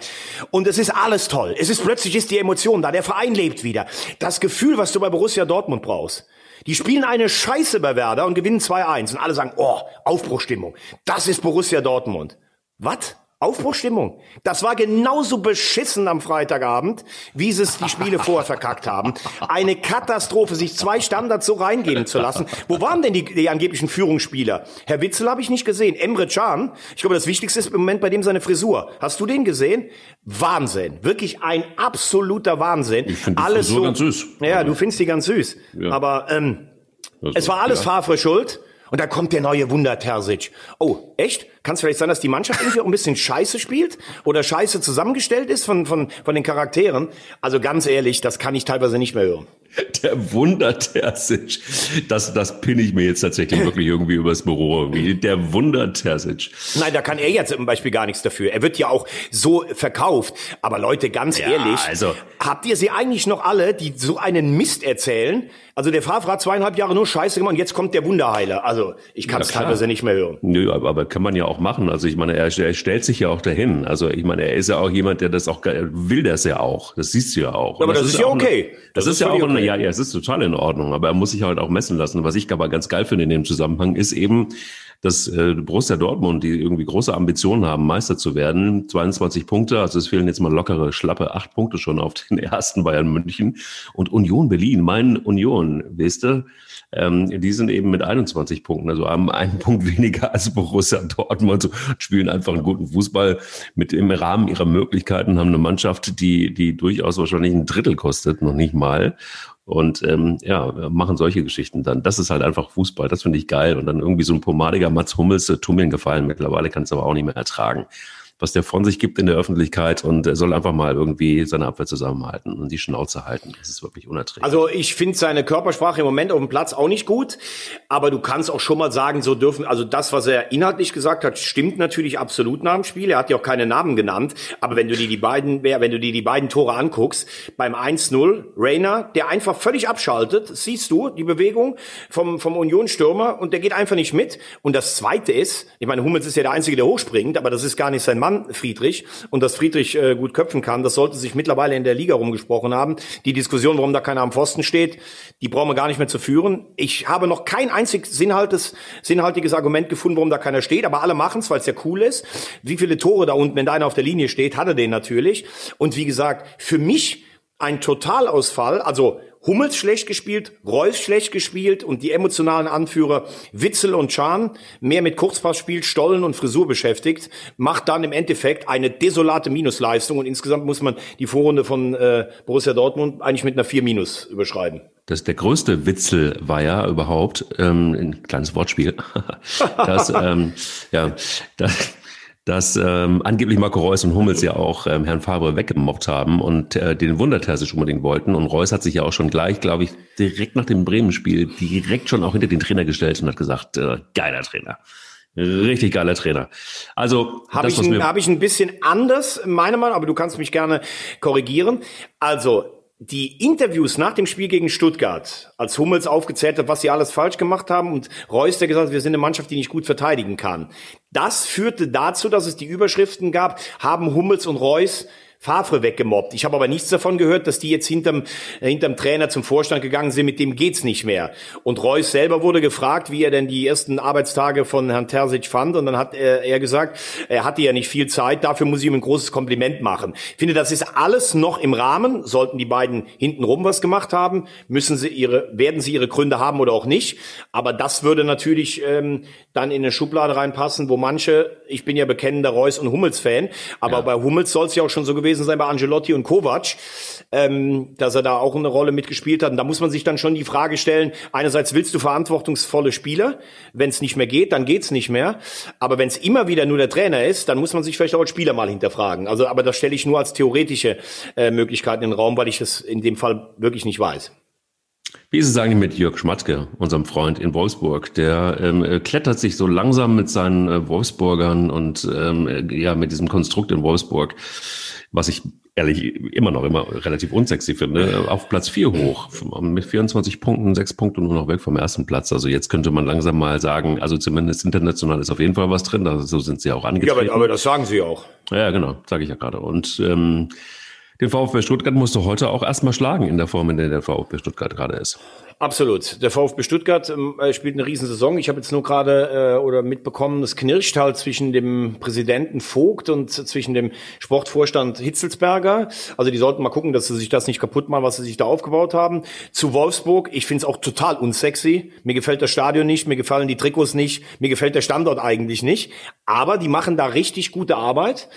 Und es ist alles toll. Es ist plötzlich ist die Emotion da, der Verein lebt wieder. Das Gefühl, was du bei Borussia Dortmund brauchst. Die spielen eine Scheiße bei Werder und gewinnen 2-1 und alle sagen, oh, Aufbruchstimmung. Das ist Borussia Dortmund. Was? Aufbruchstimmung. Das war genauso beschissen am Freitagabend, wie sie es die Spiele vorher verkackt haben. Eine Katastrophe, sich zwei Standards so reingeben zu lassen. Wo waren denn die, die angeblichen Führungsspieler? Herr Witzel habe ich nicht gesehen. Emre Can, ich glaube, das Wichtigste ist im Moment bei dem seine Frisur. Hast du den gesehen? Wahnsinn. Wirklich ein absoluter Wahnsinn. Ich finde die alles Frisur so, ganz süß. Ja, du findest die ganz süß. Ja. Aber ähm, also, es war alles ja. Favre schuld. Und da kommt der neue Wunder Terzic. Oh, echt? Kann es vielleicht sein, dass die Mannschaft irgendwie auch ein bisschen scheiße spielt oder scheiße zusammengestellt ist von, von, von den Charakteren? Also ganz ehrlich, das kann ich teilweise nicht mehr hören. Der Wunder Terzic. Das, das pinne ich mir jetzt tatsächlich wirklich irgendwie übers Büro. Irgendwie. Der Wunder Terzic. Nein, da kann er jetzt zum Beispiel gar nichts dafür. Er wird ja auch so verkauft. Aber Leute, ganz ja, ehrlich, also, habt ihr sie eigentlich noch alle, die so einen Mist erzählen? Also der Favre hat zweieinhalb Jahre nur Scheiße gemacht und jetzt kommt der Wunderheiler. Also ich kann es teilweise nicht mehr hören. Nö, aber, aber kann man ja auch machen. Also ich meine, er, er stellt sich ja auch dahin. Also ich meine, er ist ja auch jemand, der das auch will das ja auch. Das siehst du ja auch. aber das, das, ist ja okay. Eine, das, das, ist, ja auch okay. Ja, ja, es ist total in Ordnung. Aber er muss sich halt auch messen lassen. Was ich aber ganz geil finde in dem Zusammenhang ist eben, dass äh, Borussia Dortmund, die irgendwie große Ambitionen haben, Meister zu werden, 22 Punkte, also es fehlen jetzt mal lockere, schlappe acht Punkte schon auf den ersten Bayern München und Union Berlin, mein Union, weißt du, ähm, die sind eben mit 21 Punkten, also haben einen Punkt weniger als Borussia Dortmund, also spielen einfach einen guten Fußball mit im Rahmen ihrer Möglichkeiten, haben eine Mannschaft, die, die durchaus wahrscheinlich ein Drittel kostet, noch nicht mal und ähm, ja, machen solche Geschichten dann. Das ist halt einfach Fußball, das finde ich geil. Und dann irgendwie so ein pomadiger Mats Hummels, äh, einen Gefallen. Mittlerweile kann es aber auch nicht mehr ertragen was der von sich gibt in der Öffentlichkeit und er soll einfach mal irgendwie seine Abwehr zusammenhalten und die Schnauze halten. Das ist wirklich unerträglich. Also ich finde seine Körpersprache im Moment auf dem Platz auch nicht gut, aber du kannst auch schon mal sagen, so dürfen, also das, was er inhaltlich gesagt hat, stimmt natürlich absolut nach dem Spiel. Er hat ja auch keine Namen genannt, aber wenn du dir die beiden, wenn du dir die beiden Tore anguckst, beim 1-0, Rainer, der einfach völlig abschaltet, siehst du die Bewegung vom, vom Union-Stürmer und der geht einfach nicht mit. Und das zweite ist, ich meine, Hummels ist ja der Einzige, der hochspringt, aber das ist gar nicht sein Mann Friedrich und dass Friedrich äh, gut köpfen kann, das sollte sich mittlerweile in der Liga rumgesprochen haben. Die Diskussion, warum da keiner am Pfosten steht, die brauchen wir gar nicht mehr zu führen. Ich habe noch kein einzig sinnhaltiges Argument gefunden, warum da keiner steht, aber alle machen es, weil es ja cool ist. Wie viele Tore da unten, wenn da einer auf der Linie steht, hat er den natürlich. Und wie gesagt, für mich ein Totalausfall, also Hummels schlecht gespielt, Reus schlecht gespielt und die emotionalen Anführer Witzel und Schahn mehr mit Kurzpassspiel, Stollen und Frisur beschäftigt, macht dann im Endeffekt eine desolate Minusleistung und insgesamt muss man die Vorrunde von äh, Borussia Dortmund eigentlich mit einer 4 Minus überschreiben. Das der größte Witzel war ja überhaupt ähm, ein kleines Wortspiel. das, ähm, ja, das, dass ähm, angeblich Marco Reus und Hummels ja auch ähm, Herrn Fabre weggemobbt haben und äh, den Wundertersisch unbedingt wollten. Und Reus hat sich ja auch schon gleich, glaube ich, direkt nach dem Bremen-Spiel direkt schon auch hinter den Trainer gestellt und hat gesagt, äh, geiler Trainer. Richtig geiler Trainer. Also habe ich, ein, hab ich ein bisschen anders, meine Meinung, aber du kannst mich gerne korrigieren. Also die Interviews nach dem Spiel gegen Stuttgart, als Hummels aufgezählt hat, was sie alles falsch gemacht haben und Reus, der gesagt hat, wir sind eine Mannschaft, die nicht gut verteidigen kann. Das führte dazu, dass es die Überschriften gab, haben Hummels und Reus Favre weggemobbt. Ich habe aber nichts davon gehört, dass die jetzt hinterm, äh, hinterm Trainer zum Vorstand gegangen sind, mit dem geht's nicht mehr. Und Reus selber wurde gefragt, wie er denn die ersten Arbeitstage von Herrn Terzic fand. Und dann hat er, er gesagt, er hatte ja nicht viel Zeit, dafür muss ich ihm ein großes Kompliment machen. Ich finde, das ist alles noch im Rahmen. Sollten die beiden hintenrum was gemacht haben, müssen sie ihre, werden sie ihre Gründe haben oder auch nicht. Aber das würde natürlich ähm, dann in eine Schublade reinpassen, wo manche, ich bin ja bekennender Reus- und Hummels-Fan, aber ja. bei Hummels soll es ja auch schon so gewesen gewesen sein bei Angelotti und Kovac, ähm, dass er da auch eine Rolle mitgespielt hat. Und da muss man sich dann schon die Frage stellen, einerseits willst du verantwortungsvolle Spieler, wenn es nicht mehr geht, dann geht's nicht mehr. Aber wenn es immer wieder nur der Trainer ist, dann muss man sich vielleicht auch als Spieler mal hinterfragen. Also, aber das stelle ich nur als theoretische äh, Möglichkeit in den Raum, weil ich es in dem Fall wirklich nicht weiß. Wie ist es eigentlich mit Jörg Schmatke, unserem Freund in Wolfsburg? Der ähm, äh, klettert sich so langsam mit seinen äh, Wolfsburgern und ähm, äh, ja mit diesem Konstrukt in Wolfsburg was ich ehrlich immer noch immer relativ unsexy finde, auf Platz 4 hoch. Mit 24 Punkten, 6 Punkte nur noch weg vom ersten Platz. Also jetzt könnte man langsam mal sagen, also zumindest international ist auf jeden Fall was drin. Also so sind sie auch angetreten. Ja, aber, aber das sagen sie auch. Ja, genau, sage ich ja gerade. Und ähm, den VfB Stuttgart musst du heute auch erstmal schlagen in der Form, in der der VfB Stuttgart gerade ist. Absolut. Der VfB Stuttgart ähm, äh, spielt eine Riesensaison. Ich habe jetzt nur gerade äh, oder mitbekommen, es knirscht halt zwischen dem Präsidenten Vogt und zwischen dem Sportvorstand Hitzelsberger. Also die sollten mal gucken, dass sie sich das nicht kaputt machen, was sie sich da aufgebaut haben. Zu Wolfsburg, ich finde es auch total unsexy. Mir gefällt das Stadion nicht, mir gefallen die Trikots nicht, mir gefällt der Standort eigentlich nicht. Aber die machen da richtig gute Arbeit.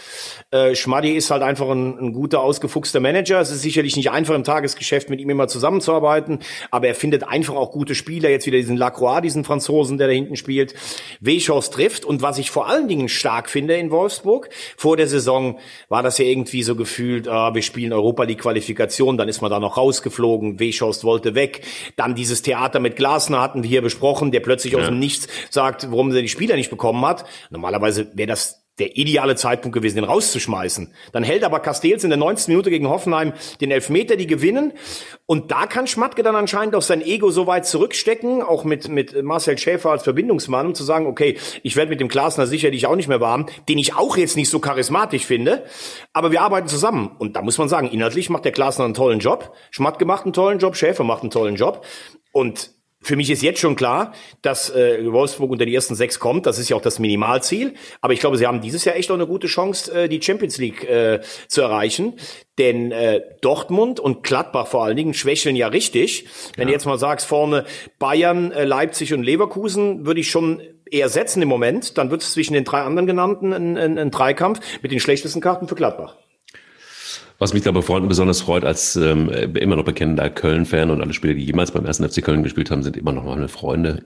Äh, Schmaddi ist halt einfach ein, ein guter, ausgefuchster Manager. Es ist sicherlich nicht einfach im Tagesgeschäft mit ihm immer zusammenzuarbeiten, aber er findet findet einfach auch gute Spieler. Jetzt wieder diesen Lacroix, diesen Franzosen, der da hinten spielt. Weschhaus trifft. Und was ich vor allen Dingen stark finde in Wolfsburg, vor der Saison war das ja irgendwie so gefühlt, ah, wir spielen Europa League Qualifikation, dann ist man da noch rausgeflogen. Weschhaus wollte weg. Dann dieses Theater mit Glasner hatten wir hier besprochen, der plötzlich ja. aus dem Nichts sagt, warum er die Spieler nicht bekommen hat. Normalerweise wäre das der ideale Zeitpunkt gewesen, den rauszuschmeißen. Dann hält aber Castells in der 19. Minute gegen Hoffenheim den Elfmeter, die gewinnen. Und da kann Schmatke dann anscheinend auch sein Ego so weit zurückstecken, auch mit, mit Marcel Schäfer als Verbindungsmann, um zu sagen, okay, ich werde mit dem Klasner sicherlich auch nicht mehr warm, den ich auch jetzt nicht so charismatisch finde, aber wir arbeiten zusammen. Und da muss man sagen, inhaltlich macht der Klasner einen tollen Job, Schmatke macht einen tollen Job, Schäfer macht einen tollen Job. Und für mich ist jetzt schon klar, dass äh, Wolfsburg unter die ersten sechs kommt. Das ist ja auch das Minimalziel. Aber ich glaube, sie haben dieses Jahr echt auch eine gute Chance, äh, die Champions League äh, zu erreichen. Denn äh, Dortmund und Gladbach vor allen Dingen schwächeln ja richtig. Wenn ja. du jetzt mal sagst, vorne Bayern, äh, Leipzig und Leverkusen, würde ich schon eher setzen im Moment. Dann wird es zwischen den drei anderen genannten ein, ein, ein Dreikampf mit den schlechtesten Karten für Gladbach. Was mich da besonders freut, als ähm, immer noch bekennender Köln-Fan und alle Spieler, die jemals beim ersten FC Köln gespielt haben, sind immer noch meine Freunde.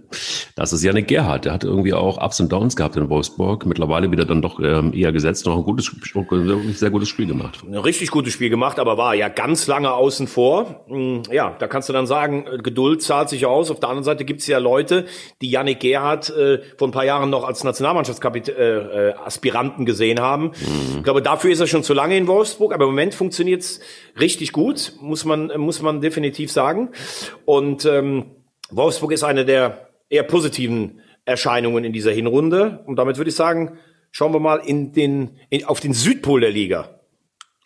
Das ist Janik Gerhardt. Der hat irgendwie auch Ups und Downs gehabt in Wolfsburg. Mittlerweile wieder dann doch ähm, eher gesetzt, noch ein gutes, wirklich sehr gutes Spiel gemacht. Ein richtig gutes Spiel gemacht, aber war ja ganz lange außen vor. Hm, ja, da kannst du dann sagen, Geduld zahlt sich aus. Auf der anderen Seite gibt es ja Leute, die Janik Gerhardt äh, vor ein paar Jahren noch als Nationalmannschaftsaspiranten äh, äh, gesehen haben. Mhm. Ich glaube, dafür ist er schon zu lange in Wolfsburg, aber im Moment funktioniert's richtig gut, muss man, muss man definitiv sagen. Und ähm, Wolfsburg ist eine der eher positiven Erscheinungen in dieser Hinrunde. Und damit würde ich sagen, schauen wir mal in den, in, auf den Südpol der Liga.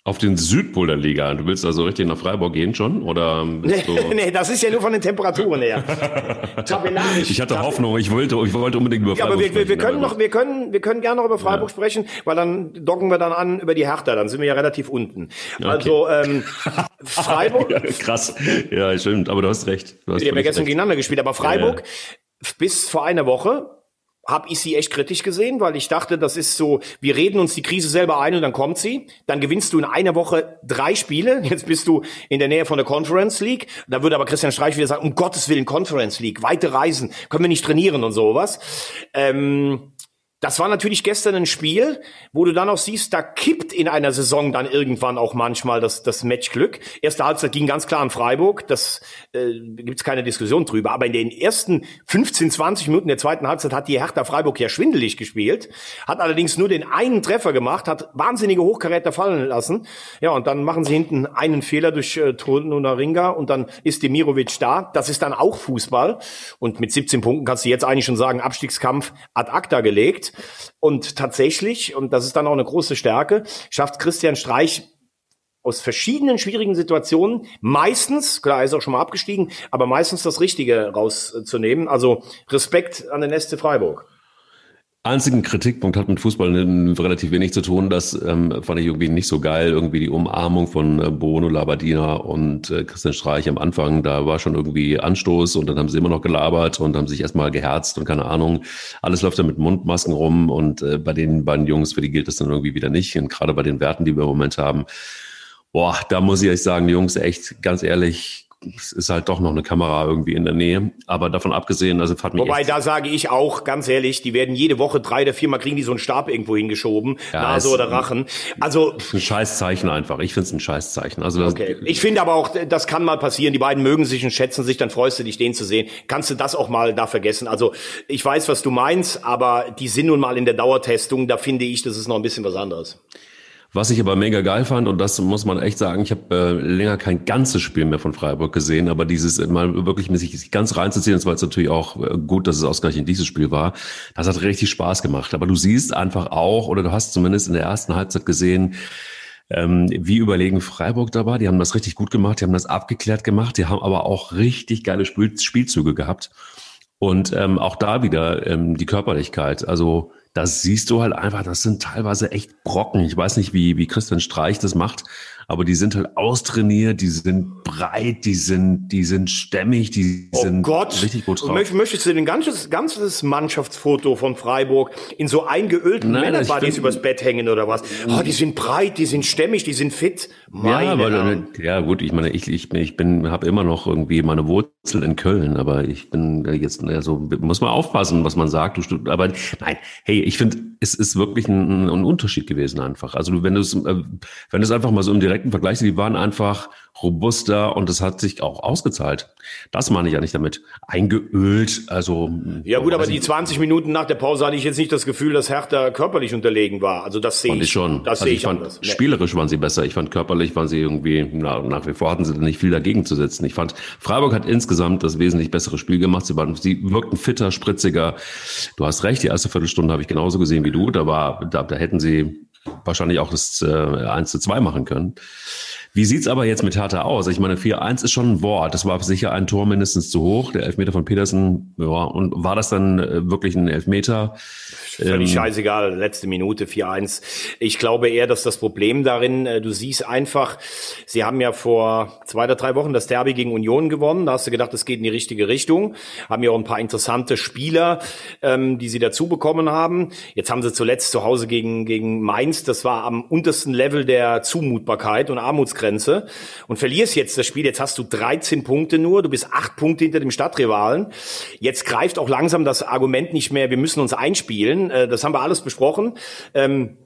Auf den Südpol der Liga. Du willst also richtig nach Freiburg gehen schon? Oder nee, nee, das ist ja nur von den Temperaturen her. Tabellarisch. Ich hatte Hoffnung, ich wollte, ich wollte unbedingt über Freiburg ja, aber wir, sprechen. Wir können noch, wir können, wir können gerne noch über Freiburg ja. sprechen, weil dann docken wir dann an über die Hertha, dann sind wir ja relativ unten. Okay. Also, ähm, Freiburg. ja, krass. Ja, stimmt, aber du hast recht. Du hast wir haben ja gestern recht. gegeneinander gespielt, aber Freiburg, bis vor einer Woche habe ich sie echt kritisch gesehen, weil ich dachte, das ist so, wir reden uns die Krise selber ein und dann kommt sie. Dann gewinnst du in einer Woche drei Spiele. Jetzt bist du in der Nähe von der Conference League. Da würde aber Christian Streich wieder sagen, um Gottes Willen Conference League, weite Reisen, können wir nicht trainieren und sowas. Ähm, das war natürlich gestern ein Spiel, wo du dann auch siehst, da kippt in einer Saison dann irgendwann auch manchmal das, das Matchglück. Erste Halbzeit ging ganz klar an Freiburg, das äh, gibt's keine Diskussion drüber. Aber in den ersten 15, 20 Minuten der zweiten Halbzeit hat die Hertha Freiburg ja schwindelig gespielt, hat allerdings nur den einen Treffer gemacht, hat wahnsinnige Hochkaräter fallen lassen. Ja, und dann machen sie hinten einen Fehler durch äh, und Ringa und dann ist Demirovic da. Das ist dann auch Fußball. Und mit 17 Punkten kannst du jetzt eigentlich schon sagen, Abstiegskampf ad acta gelegt. Und tatsächlich, und das ist dann auch eine große Stärke, schafft Christian Streich aus verschiedenen schwierigen Situationen meistens, klar, er ist auch schon mal abgestiegen, aber meistens das Richtige rauszunehmen. Also Respekt an den SC Freiburg einzigen Kritikpunkt hat mit Fußball relativ wenig zu tun. Das ähm, fand ich irgendwie nicht so geil. Irgendwie die Umarmung von äh, Bruno Labadina und äh, Christian Streich am Anfang. Da war schon irgendwie Anstoß und dann haben sie immer noch gelabert und haben sich erstmal geherzt und keine Ahnung. Alles läuft da mit Mundmasken rum und äh, bei den beiden Jungs, für die gilt das dann irgendwie wieder nicht. Und gerade bei den Werten, die wir im Moment haben, boah, da muss ich euch sagen, die Jungs, echt ganz ehrlich, es ist halt doch noch eine Kamera irgendwie in der Nähe. Aber davon abgesehen, also hat mich Wobei, da sage ich auch, ganz ehrlich, die werden jede Woche drei oder viermal kriegen die so einen Stab irgendwo hingeschoben, ja, Nase oder Rachen. Also. Ein Scheißzeichen einfach. Ich finde es ein Scheißzeichen. Also das, okay. Ich finde aber auch, das kann mal passieren. Die beiden mögen sich und schätzen sich, dann freust du dich, den zu sehen. Kannst du das auch mal da vergessen? Also, ich weiß, was du meinst, aber die sind nun mal in der Dauertestung. Da finde ich, das ist noch ein bisschen was anderes. Was ich aber mega geil fand, und das muss man echt sagen, ich habe äh, länger kein ganzes Spiel mehr von Freiburg gesehen, aber dieses mal wirklich sich ganz reinzuziehen, das war jetzt natürlich auch äh, gut, dass es ausgerechnet dieses Spiel war, das hat richtig Spaß gemacht. Aber du siehst einfach auch, oder du hast zumindest in der ersten Halbzeit gesehen, ähm, wie überlegen Freiburg da war. Die haben das richtig gut gemacht, die haben das abgeklärt gemacht, die haben aber auch richtig geile Spiel Spielzüge gehabt. Und ähm, auch da wieder ähm, die Körperlichkeit. Also das siehst du halt einfach, das sind teilweise echt Brocken. Ich weiß nicht, wie, wie Christian Streich das macht, aber die sind halt austrainiert, die sind breit, die sind, die sind stämmig, die oh sind Gott. richtig gut drauf. Möcht, möchtest du ein ganzes, ganzes Mannschaftsfoto von Freiburg in so eingeölten Männerbodies übers Bett hängen oder was? Oh, die sind breit, die sind stämmig, die sind fit. Meine ja, aber, ja, gut, ich meine, ich, ich bin, ich bin, habe immer noch irgendwie meine Wurzeln in Köln, aber ich bin jetzt, also muss man aufpassen, was man sagt. Du, aber nein, hey, ich finde, es ist wirklich ein, ein Unterschied gewesen einfach. Also wenn du es, äh, wenn du es einfach mal so im direkten Vergleich, die waren einfach robuster und es hat sich auch ausgezahlt. Das meine ich ja nicht damit. Eingeölt, also. Ja gut, aber die 20 Minuten nach der Pause hatte ich jetzt nicht das Gefühl, dass Hertha körperlich unterlegen war. Also das sehe ich, ich schon. Das also sehe ich, ich fand, anders. Spielerisch waren sie besser. Ich fand körperlich waren sie irgendwie, na, nach wie vor hatten sie nicht viel dagegen zu setzen. Ich fand, Freiburg hat insgesamt das wesentlich bessere Spiel gemacht. Sie waren, sie wirkten fitter, spritziger. Du hast recht, die erste Viertelstunde habe ich genauso gesehen wie du. Da war, da, da hätten sie wahrscheinlich auch das äh, 1 zu 2 machen können. Wie sieht's aber jetzt mit Hertha aus? Ich meine, 4-1 ist schon ein Wort. Das war sicher ein Tor mindestens zu hoch. Der Elfmeter von Petersen, ja, und war das dann äh, wirklich ein Elfmeter? Völlig ähm, scheißegal, letzte Minute 4-1. Ich glaube eher, dass das Problem darin, äh, du siehst einfach, sie haben ja vor zwei oder drei Wochen das Derby gegen Union gewonnen. Da hast du gedacht, es geht in die richtige Richtung. Haben ja auch ein paar interessante Spieler, ähm, die sie dazu bekommen haben. Jetzt haben sie zuletzt zu Hause gegen, gegen Mainz. Das war am untersten Level der Zumutbarkeit und Armutsgrenze. Und verlierst jetzt das Spiel. Jetzt hast du 13 Punkte nur. Du bist acht Punkte hinter dem Stadtrivalen. Jetzt greift auch langsam das Argument nicht mehr, wir müssen uns einspielen äh, das haben wir alles besprochen. Ähm,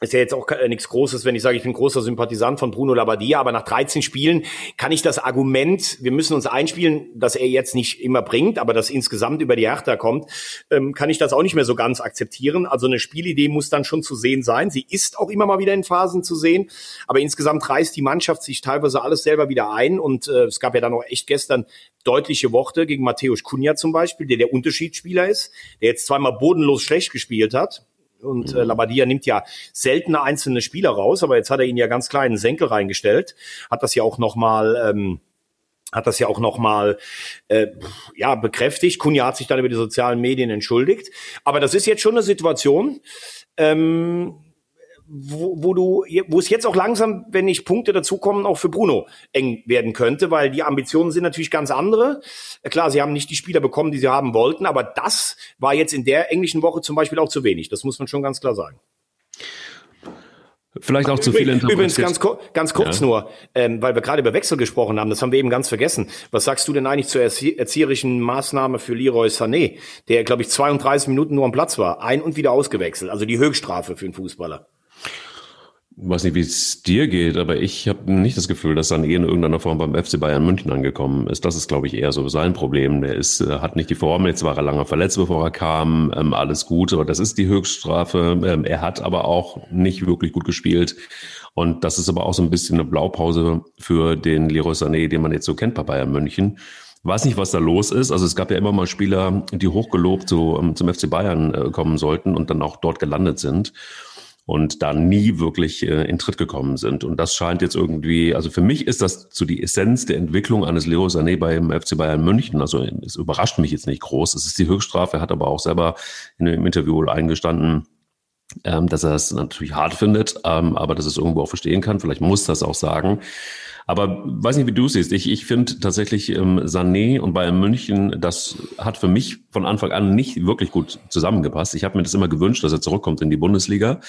ist ja jetzt auch nichts Großes, wenn ich sage, ich bin großer Sympathisant von Bruno Labbadia, aber nach 13 Spielen kann ich das Argument, wir müssen uns einspielen, dass er jetzt nicht immer bringt, aber das insgesamt über die Hertha kommt, ähm, kann ich das auch nicht mehr so ganz akzeptieren. Also eine Spielidee muss dann schon zu sehen sein. Sie ist auch immer mal wieder in Phasen zu sehen, aber insgesamt reißt die Mannschaft sich teilweise alles selber wieder ein und äh, es gab ja dann auch echt gestern deutliche Worte gegen Matthäus Kunja zum Beispiel, der der Unterschiedsspieler ist, der jetzt zweimal bodenlos schlecht gespielt hat Und äh, Labadia nimmt ja seltene einzelne Spieler raus, aber jetzt hat er ihn ja ganz kleinen Senkel reingestellt, hat das ja auch nochmal ähm, hat das ja auch nochmal äh, ja, bekräftigt. Kunja hat sich dann über die sozialen Medien entschuldigt. Aber das ist jetzt schon eine Situation, ähm, wo, wo du, wo es jetzt auch langsam, wenn nicht Punkte dazukommen, auch für Bruno eng werden könnte, weil die Ambitionen sind natürlich ganz andere. Klar, sie haben nicht die Spieler bekommen, die sie haben wollten, aber das war jetzt in der englischen Woche zum Beispiel auch zu wenig. Das muss man schon ganz klar sagen. Vielleicht auch zu viel Übrigens ganz, ganz kurz ja. nur, ähm, weil wir gerade über Wechsel gesprochen haben, das haben wir eben ganz vergessen. Was sagst du denn eigentlich zur erzieherischen Maßnahme für Leroy Sané, der, glaube ich, 32 Minuten nur am Platz war, ein- und wieder ausgewechselt, also die Höchststrafe für einen Fußballer? Ich weiß nicht, wie es dir geht, aber ich habe nicht das Gefühl, dass Sané in irgendeiner Form beim FC Bayern München angekommen ist. Das ist, glaube ich, eher so sein Problem. Der ist, äh, hat nicht die Form, jetzt war er lange verletzt, bevor er kam, ähm, alles gut, aber das ist die Höchststrafe. Ähm, er hat aber auch nicht wirklich gut gespielt. Und das ist aber auch so ein bisschen eine Blaupause für den Leroy Sané, den man jetzt so kennt bei Bayern München. Weiß nicht, was da los ist. Also es gab ja immer mal Spieler, die hochgelobt so, ähm, zum FC Bayern äh, kommen sollten und dann auch dort gelandet sind und da nie wirklich äh, in Tritt gekommen sind. Und das scheint jetzt irgendwie, also für mich ist das so die Essenz der Entwicklung eines Leo Sané beim FC Bayern München. Also es überrascht mich jetzt nicht groß. Es ist die Höchststrafe, er hat aber auch selber in einem Interview eingestanden, ähm, dass er es natürlich hart findet, ähm, aber dass es irgendwo auch verstehen kann. Vielleicht muss das auch sagen. Aber weiß nicht, wie du siehst. Ich, ich finde tatsächlich ähm, Sané und Bayern München, das hat für mich von Anfang an nicht wirklich gut zusammengepasst. Ich habe mir das immer gewünscht, dass er zurückkommt in die Bundesliga.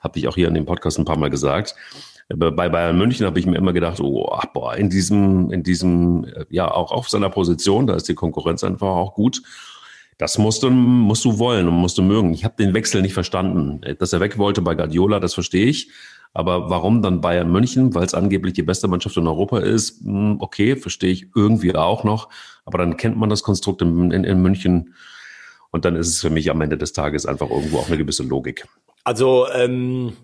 Habe ich auch hier in dem Podcast ein paar Mal gesagt. Bei Bayern München habe ich mir immer gedacht, oh, boah, in diesem, in diesem, ja, auch auf seiner Position, da ist die Konkurrenz einfach auch gut. Das musst du, musst du wollen und musst du mögen. Ich habe den Wechsel nicht verstanden. Dass er weg wollte bei Guardiola, das verstehe ich. Aber warum dann Bayern München? Weil es angeblich die beste Mannschaft in Europa ist. Hm, okay, verstehe ich irgendwie auch noch. Aber dann kennt man das Konstrukt in, in, in München. Und dann ist es für mich am Ende des Tages einfach irgendwo auch eine gewisse Logik. Also ähm,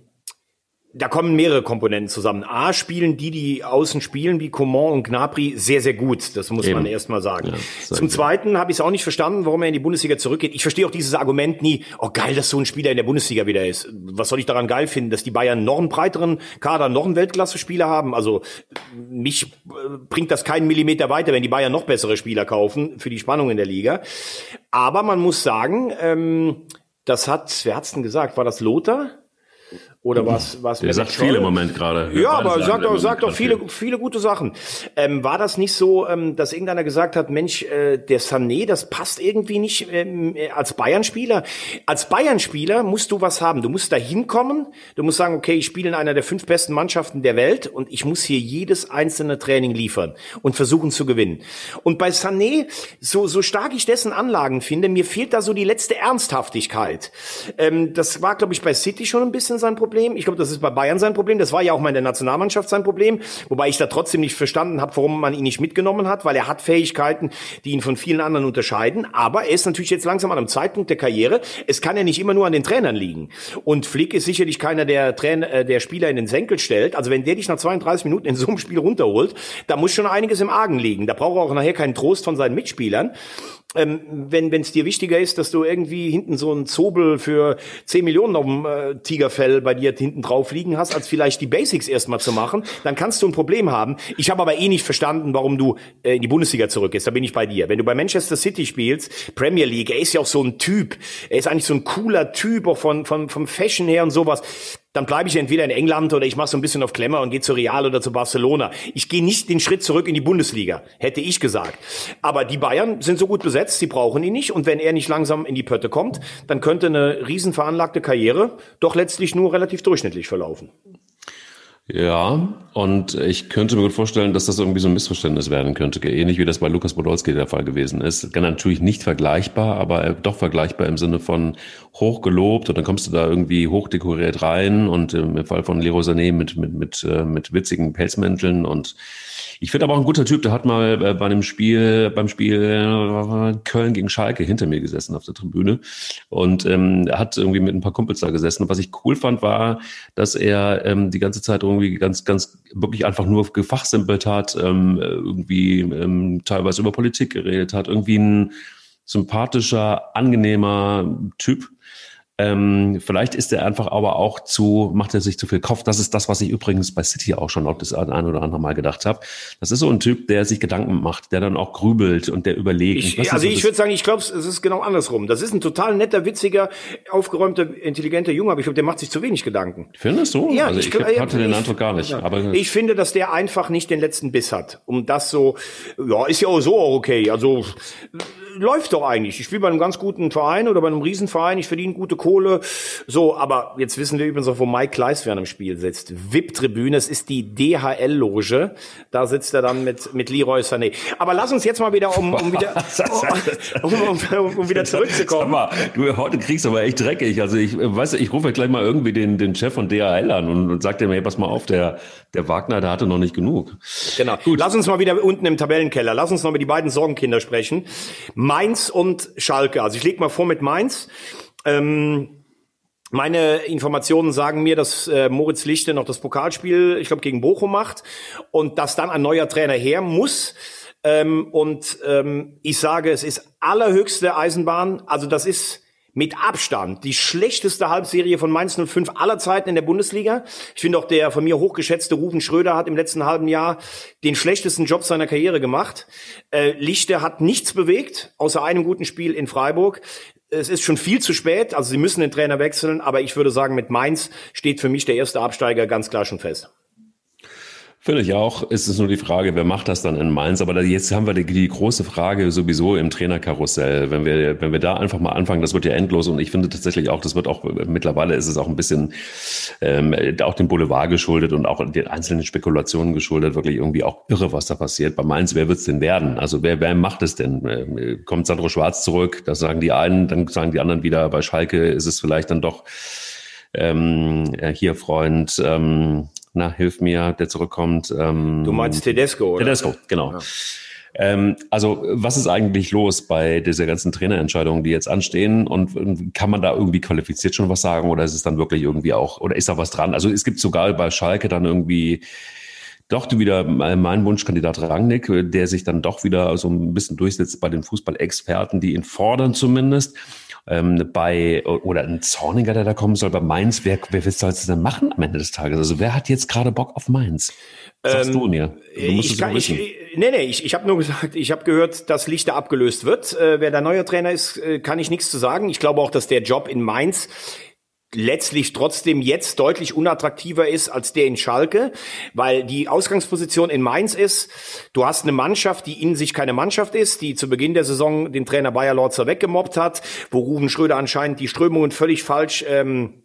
da kommen mehrere Komponenten zusammen. A, spielen die, die außen spielen, wie Coman und Gnabry, sehr, sehr gut. Das muss Eben. man erst mal sagen. Ja, Zum Zweiten habe ich es auch nicht verstanden, warum er in die Bundesliga zurückgeht. Ich verstehe auch dieses Argument nie, oh geil, dass so ein Spieler in der Bundesliga wieder ist. Was soll ich daran geil finden, dass die Bayern noch einen breiteren Kader, noch einen Weltklasse-Spieler haben? Also mich äh, bringt das keinen Millimeter weiter, wenn die Bayern noch bessere Spieler kaufen für die Spannung in der Liga. Aber man muss sagen, ähm, das hat, wer hat's denn gesagt? War das Lothar? Oder was? was Der sagt viel im Moment gerade. Ja, aber sagt doch, sagt doch viele, viele gute Sachen. Ähm, war das nicht so, ähm, dass irgendeiner gesagt hat, Mensch, äh, der Sané, das passt irgendwie nicht ähm, äh, als Bayern-Spieler? Als Bayern-Spieler musst du was haben. Du musst da hinkommen. Du musst sagen, okay, ich spiele in einer der fünf besten Mannschaften der Welt und ich muss hier jedes einzelne Training liefern und versuchen zu gewinnen. Und bei Sané, so, so stark ich dessen Anlagen finde, mir fehlt da so die letzte Ernsthaftigkeit. Ähm, das war, glaube ich, bei City schon ein bisschen sein Problem. Problem. Ich glaube, das ist bei Bayern sein Problem. Das war ja auch mal in der Nationalmannschaft sein Problem. Wobei ich da trotzdem nicht verstanden habe, warum man ihn nicht mitgenommen hat, weil er hat Fähigkeiten, die ihn von vielen anderen unterscheiden. Aber er ist natürlich jetzt langsam an einem Zeitpunkt der Karriere. Es kann ja nicht immer nur an den Trainern liegen. Und Flick ist sicherlich keiner, der Trainer, äh, der Spieler in den Senkel stellt. Also wenn der dich nach 32 Minuten in so einem Spiel runterholt, da muss schon einiges im Argen liegen. Da braucht er auch nachher keinen Trost von seinen Mitspielern ähm, wenn es dir wichtiger ist, dass du irgendwie hinten so ein Zobel für 10 Millionen auf dem äh, Tigerfell bei dir hinten drauf liegen hast, als vielleicht die Basics erstmal zu machen, dann kannst du ein Problem haben. Ich habe aber eh nicht verstanden, warum du äh, in die Bundesliga zurückgehst. Da bin ich bei dir. Wenn du bei Manchester City spielst, Premier League, er ist ja auch so ein Typ. Er ist eigentlich so ein cooler Typ, auch von, von, vom Fashion her und sowas dann bleibe ich entweder in England oder ich mache so ein bisschen auf Klemmer und gehe zu Real oder zu Barcelona. Ich gehe nicht den Schritt zurück in die Bundesliga, hätte ich gesagt. Aber die Bayern sind so gut besetzt, sie brauchen ihn nicht. Und wenn er nicht langsam in die Pötte kommt, dann könnte eine riesen veranlagte Karriere doch letztlich nur relativ durchschnittlich verlaufen. Ja, und ich könnte mir gut vorstellen, dass das irgendwie so ein Missverständnis werden könnte. Ähnlich wie das bei Lukas Podolski der Fall gewesen ist. Natürlich nicht vergleichbar, aber doch vergleichbar im Sinne von hochgelobt und dann kommst du da irgendwie hochdekoriert rein und im Fall von Leroy Sané mit, mit, mit, äh, mit witzigen Pelzmänteln und ich finde aber auch ein guter Typ, der hat mal äh, bei einem Spiel, beim Spiel äh, Köln gegen Schalke hinter mir gesessen auf der Tribüne. Und ähm, hat irgendwie mit ein paar Kumpels da gesessen. Und was ich cool fand, war, dass er ähm, die ganze Zeit irgendwie ganz, ganz wirklich einfach nur gefachsimpelt hat, ähm, irgendwie ähm, teilweise über Politik geredet hat, irgendwie ein sympathischer, angenehmer Typ Ähm, vielleicht ist er einfach aber auch zu, macht er sich zu viel Kopf. Das ist das, was ich übrigens bei City auch schon noch das ein oder andere Mal gedacht habe. Das ist so ein Typ, der sich Gedanken macht, der dann auch grübelt und der überlegt. Ich, also ich würde sagen, ich glaube, es ist genau andersrum. Das ist ein total netter, witziger, aufgeräumter, intelligenter Junge, aber ich glaube, der macht sich zu wenig Gedanken. Findest du? Ja, also ich, ich, ich hatte den Eindruck gar nicht. Ja. Aber ich finde, dass der einfach nicht den letzten Biss hat. Um das so, ja, ist ja auch so okay. Also läuft doch eigentlich. Ich spiele bei einem ganz guten Verein oder bei einem Riesenverein, ich verdiene gute Kohle. So, aber jetzt wissen wir übrigens auch, wo Mike Kleiss während im Spiel sitzt. VIP-Tribüne, es ist die DHL-Loge. Da sitzt er dann mit, mit Leroy Sané. Aber lass uns jetzt mal wieder, um, um wieder, um, um, um, wieder zurückzukommen. Sag mal, du, heute kriegst du aber echt dreckig. Also ich, weißt du, ich rufe gleich mal irgendwie den, den Chef von DHL an und, und sag dem, hey, pass mal auf, der, der Wagner, der hatte noch nicht genug. Genau. Gut. Lass uns mal wieder unten im Tabellenkeller. Lass uns noch über die beiden Sorgenkinder sprechen. Mainz und Schalke. Also ich leg mal vor mit Mainz. Ähm, meine Informationen sagen mir, dass äh, Moritz Lichte noch das Pokalspiel, ich glaube, gegen Bochum macht und dass dann ein neuer Trainer her muss. Ähm, und ähm, ich sage, es ist allerhöchste Eisenbahn. Also das ist mit Abstand die schlechteste Halbserie von Mainz 05 aller Zeiten in der Bundesliga. Ich finde auch der von mir hochgeschätzte Rufen Schröder hat im letzten halben Jahr den schlechtesten Job seiner Karriere gemacht. Äh, Lichte hat nichts bewegt, außer einem guten Spiel in Freiburg es ist schon viel zu spät, also sie müssen den Trainer wechseln, aber ich würde sagen, mit Mainz steht für mich der erste Absteiger ganz klar schon fest. Finde ich auch. Es ist nur die Frage, wer macht das dann in Mainz? Aber jetzt haben wir die, die, große Frage sowieso im Trainerkarussell. Wenn wir, wenn wir da einfach mal anfangen, das wird ja endlos. Und ich finde tatsächlich auch, das wird auch, mittlerweile ist es auch ein bisschen, ähm, auch dem Boulevard geschuldet und auch den einzelnen Spekulationen geschuldet. Wirklich irgendwie auch irre, was da passiert. Bei Mainz, wer wird's denn werden? Also wer, wer macht es denn? Ähm, kommt Sandro Schwarz zurück? Das sagen die einen, dann sagen die anderen wieder, bei Schalke ist es vielleicht dann doch, ähm, hier Freund, ähm, na, hilf mir, der zurückkommt. Ähm, du meinst Tedesco, oder? Tedesco, genau. Ja. Ähm, also was ist eigentlich los bei dieser ganzen Trainerentscheidungen, die jetzt anstehen? Und kann man da irgendwie qualifiziert schon was sagen oder ist es dann wirklich irgendwie auch, oder ist da was dran? Also es gibt sogar bei Schalke dann irgendwie doch wieder mein Wunschkandidat Rangnick, der sich dann doch wieder so ein bisschen durchsetzt bei den Fußballexperten, die ihn fordern zumindest ähm, bei oder ein Zorniger, der da kommen soll bei Mainz, wer, wer soll es denn machen am Ende des Tages? Also wer hat jetzt gerade Bock auf Mainz? Sagst ähm, du mir? Du musst ich es kann, wissen. Ich, nee, nee, ich, ich habe nur gesagt, ich habe gehört, dass Lichter abgelöst wird. Äh, wer der neue Trainer ist, äh, kann ich nichts zu sagen. Ich glaube auch, dass der Job in Mainz letztlich trotzdem jetzt deutlich unattraktiver ist als der in Schalke, weil die Ausgangsposition in Mainz ist, du hast eine Mannschaft, die in sich keine Mannschaft ist, die zu Beginn der Saison den Trainer Bayer Lorzer weggemobbt hat, wo Ruben Schröder anscheinend die Strömungen völlig falsch ähm,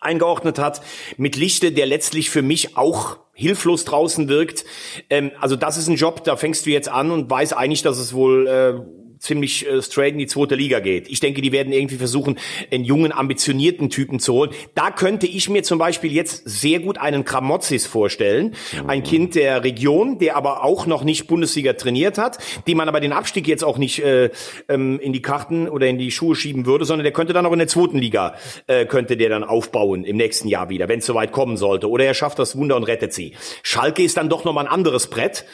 eingeordnet hat, mit Lichte, der letztlich für mich auch hilflos draußen wirkt. Ähm, also das ist ein Job, da fängst du jetzt an und weiß eigentlich, dass es wohl äh, ziemlich äh, straight in die zweite Liga geht. Ich denke, die werden irgendwie versuchen, einen jungen, ambitionierten Typen zu holen. Da könnte ich mir zum Beispiel jetzt sehr gut einen Kramotzis vorstellen. Mhm. Ein Kind der Region, der aber auch noch nicht Bundesliga trainiert hat, dem man aber den Abstieg jetzt auch nicht äh, ähm, in die Karten oder in die Schuhe schieben würde, sondern der könnte dann auch in der zweiten Liga, äh, könnte der dann aufbauen im nächsten Jahr wieder, wenn es soweit kommen sollte. Oder er schafft das Wunder und rettet sie. Schalke ist dann doch nochmal ein anderes Brett.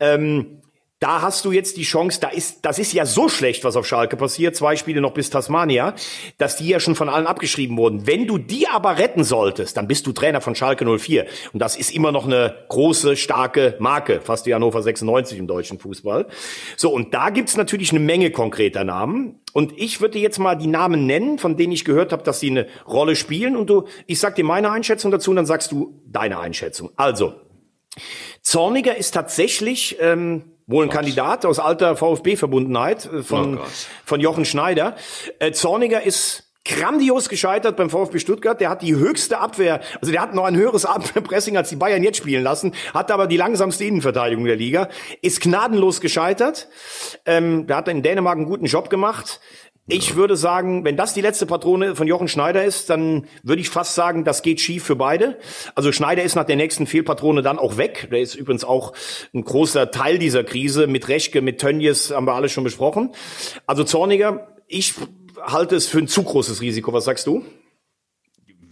Ähm, da hast du jetzt die Chance, da ist, das ist ja so schlecht, was auf Schalke passiert, zwei Spiele noch bis Tasmania, dass die ja schon von allen abgeschrieben wurden. Wenn du die aber retten solltest, dann bist du Trainer von Schalke 04. Und das ist immer noch eine große, starke Marke, fast wie Hannover 96 im deutschen Fußball. So, und da gibt's natürlich eine Menge konkreter Namen. Und ich würde jetzt mal die Namen nennen, von denen ich gehört habe, dass sie eine Rolle spielen. Und du, ich sag dir meine Einschätzung dazu und dann sagst du deine Einschätzung. Also, Zorniger ist tatsächlich ähm, Wohl ein Gott. Kandidat aus alter VfB-Verbundenheit äh, von, oh von Jochen Schneider. Äh, Zorniger ist grandios gescheitert beim VfB Stuttgart. Der hat die höchste Abwehr, also der hat noch ein höheres Abwehrpressing, als die Bayern jetzt spielen lassen, hat aber die langsamste Innenverteidigung der Liga, ist gnadenlos gescheitert. Ähm, der hat in Dänemark einen guten Job gemacht. Ich würde sagen, wenn das die letzte Patrone von Jochen Schneider ist, dann würde ich fast sagen, das geht schief für beide. Also Schneider ist nach der nächsten Fehlpatrone dann auch weg. Der ist übrigens auch ein großer Teil dieser Krise. Mit Rechke, mit Tönjes haben wir alles schon besprochen. Also Zorniger, ich halte es für ein zu großes Risiko. Was sagst du?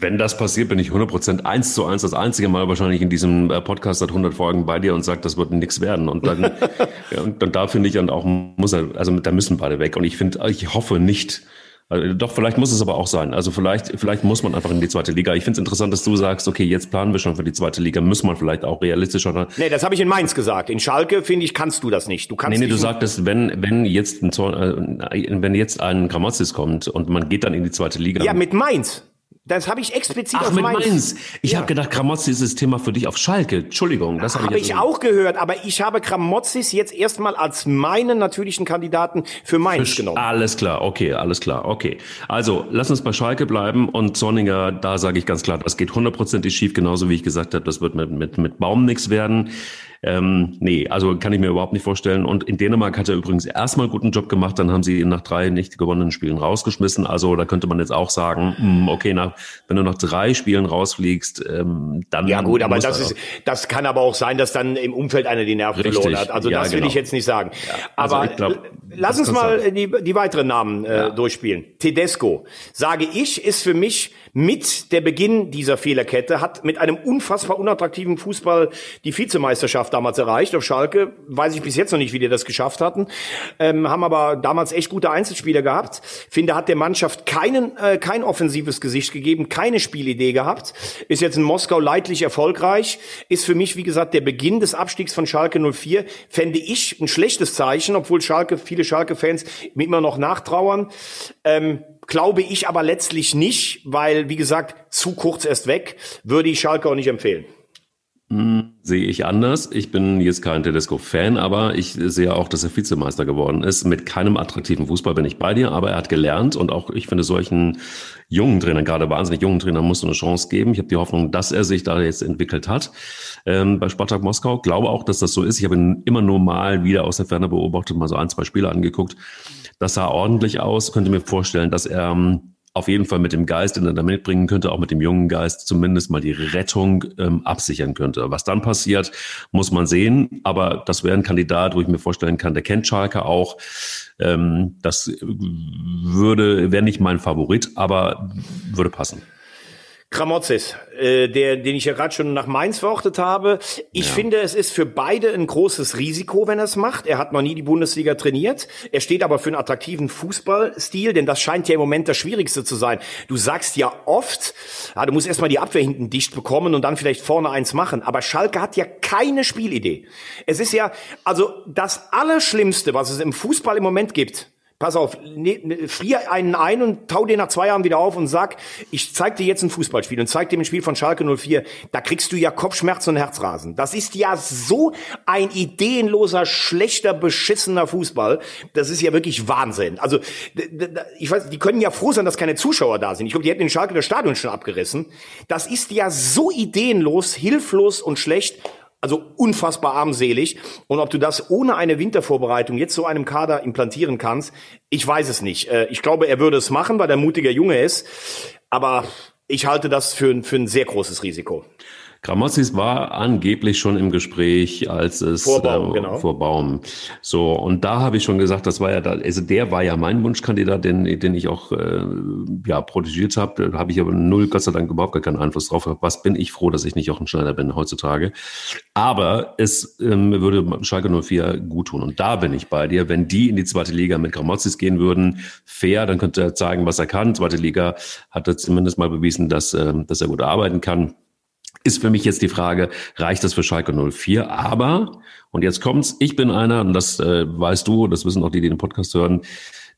Wenn das passiert, bin ich 100% eins zu eins das einzige Mal wahrscheinlich in diesem äh, Podcast seit 100 Folgen bei dir und sagt, das wird nichts werden. Und dann, ja, und, und da finde ich, und auch muss er, also da müssen beide weg. Und ich finde, ich hoffe nicht, Also, doch, vielleicht muss es aber auch sein. Also vielleicht, vielleicht muss man einfach in die zweite Liga. Ich finde es interessant, dass du sagst, okay, jetzt planen wir schon für die zweite Liga, muss man vielleicht auch realistischer. Nee, das habe ich in Mainz gesagt. In Schalke, finde ich, kannst du das nicht. Du kannst nee, nee, du sagtest, wenn, wenn jetzt ein, äh, wenn jetzt ein Grammatzis kommt und man geht dann in die zweite Liga. Ja, mit Mainz. Das habe ich explizit Ach, auf mit Mainz. Mainz. Ich ja. habe gedacht, Gramozis ist das Thema für dich auf Schalke. Entschuldigung, das habe hab ich, ich auch gehört, aber ich habe Gramozis jetzt erstmal als meinen natürlichen Kandidaten für Mainz für genommen. Alles klar, okay, alles klar, okay. Also, lass uns bei Schalke bleiben und Zorninger, da sage ich ganz klar, das geht hundertprozentig schief, genauso wie ich gesagt habe, das wird mit, mit, mit Baum nichts werden. Ähm, nee, also kann ich mir überhaupt nicht vorstellen. Und in Dänemark hat er übrigens erstmal guten Job gemacht, dann haben sie ihn nach drei nicht gewonnenen Spielen rausgeschmissen. Also da könnte man jetzt auch sagen, hm, okay, nach, wenn du nach drei Spielen rausfliegst, ähm, dann. Ja gut, aber das ist, das kann aber auch sein, dass dann im Umfeld einer die Nerven Richtig. verloren hat. Also ja, das will genau. ich jetzt nicht sagen. Ja. Also aber glaub, lass uns mal die, die weiteren Namen äh, ja. durchspielen. Tedesco, sage ich, ist für mich mit der Beginn dieser Fehlerkette, hat mit einem unfassbar unattraktiven Fußball die Vizemeisterschaft damals erreicht auf Schalke. Weiß ich bis jetzt noch nicht, wie die das geschafft hatten. Ähm, haben aber damals echt gute Einzelspieler gehabt. Finde, hat der Mannschaft keinen, äh, kein offensives Gesicht gegeben, keine Spielidee gehabt. Ist jetzt in Moskau leidlich erfolgreich. Ist für mich, wie gesagt, der Beginn des Abstiegs von Schalke 04. Fände ich ein schlechtes Zeichen, obwohl Schalke, viele Schalke-Fans immer noch nachtrauern. Ähm, glaube ich aber letztlich nicht, weil, wie gesagt, zu kurz erst weg, würde ich Schalke auch nicht empfehlen. Hm, sehe ich anders. Ich bin jetzt kein Tedesco-Fan, aber ich sehe auch, dass er Vizemeister geworden ist. Mit keinem attraktiven Fußball bin ich bei dir, aber er hat gelernt und auch ich finde solchen jungen Trainern, gerade wahnsinnig jungen Trainern, musst du eine Chance geben. Ich habe die Hoffnung, dass er sich da jetzt entwickelt hat ähm, bei Spartak Moskau. Glaube auch, dass das so ist. Ich habe ihn immer nur mal wieder aus der Ferne beobachtet, mal so ein, zwei Spiele angeguckt. Das sah ordentlich aus. Könnte mir vorstellen, dass er ähm, auf jeden Fall mit dem Geist, den er da mitbringen könnte, auch mit dem jungen Geist zumindest mal die Rettung ähm, absichern könnte. Was dann passiert, muss man sehen. Aber das wäre ein Kandidat, wo ich mir vorstellen kann, der kennt Schalke auch. Ähm, das würde, wäre nicht mein Favorit, aber würde passen. Kramotzes, äh, der, den ich ja gerade schon nach Mainz verortet habe. Ich ja. finde, es ist für beide ein großes Risiko, wenn er es macht. Er hat noch nie die Bundesliga trainiert. Er steht aber für einen attraktiven Fußballstil, denn das scheint ja im Moment das Schwierigste zu sein. Du sagst ja oft, ja, du musst erstmal die Abwehr hinten dicht bekommen und dann vielleicht vorne eins machen. Aber Schalke hat ja keine Spielidee. Es ist ja, also das Allerschlimmste, was es im Fußball im Moment gibt, pass auf, ne, ne, frier einen ein und tau den nach zwei Jahren wieder auf und sag, ich zeig dir jetzt ein Fußballspiel und zeig dir ein Spiel von Schalke 04, da kriegst du ja Kopfschmerzen und Herzrasen. Das ist ja so ein ideenloser, schlechter, beschissener Fußball. Das ist ja wirklich Wahnsinn. Also, ich weiß, die können ja froh sein, dass keine Zuschauer da sind. Ich glaube, die hätten den Schalke das Stadion schon abgerissen. Das ist ja so ideenlos, hilflos und schlecht. Also unfassbar armselig. Und ob du das ohne eine Wintervorbereitung jetzt so einem Kader implantieren kannst, ich weiß es nicht. Äh, ich glaube, er würde es machen, weil er mutiger Junge ist. Aber ich halte das für, für ein sehr großes Risiko. Gramozis war angeblich schon im Gespräch, als es vor Baum, äh, genau. vor Baum. So und da habe ich schon gesagt, das war ja da, also der war ja mein Wunschkandidat, den, den ich auch äh, ja protegiert habe. Da habe ich aber null, Gott sei Dank überhaupt gar keinen Einfluss drauf. Was bin ich froh, dass ich nicht auch ein Schneider bin heutzutage. Aber es ähm, würde Schalke 04 gut tun und da bin ich bei dir. Wenn die in die zweite Liga mit Gramozis gehen würden, fair, dann könnte er zeigen, was er kann. Zweite Liga hat er zumindest mal bewiesen, dass, äh, dass er gut arbeiten kann ist für mich jetzt die Frage, reicht das für Schalke 04? Aber, und jetzt kommt's, ich bin einer, und das äh, weißt du, das wissen auch die, die den Podcast hören,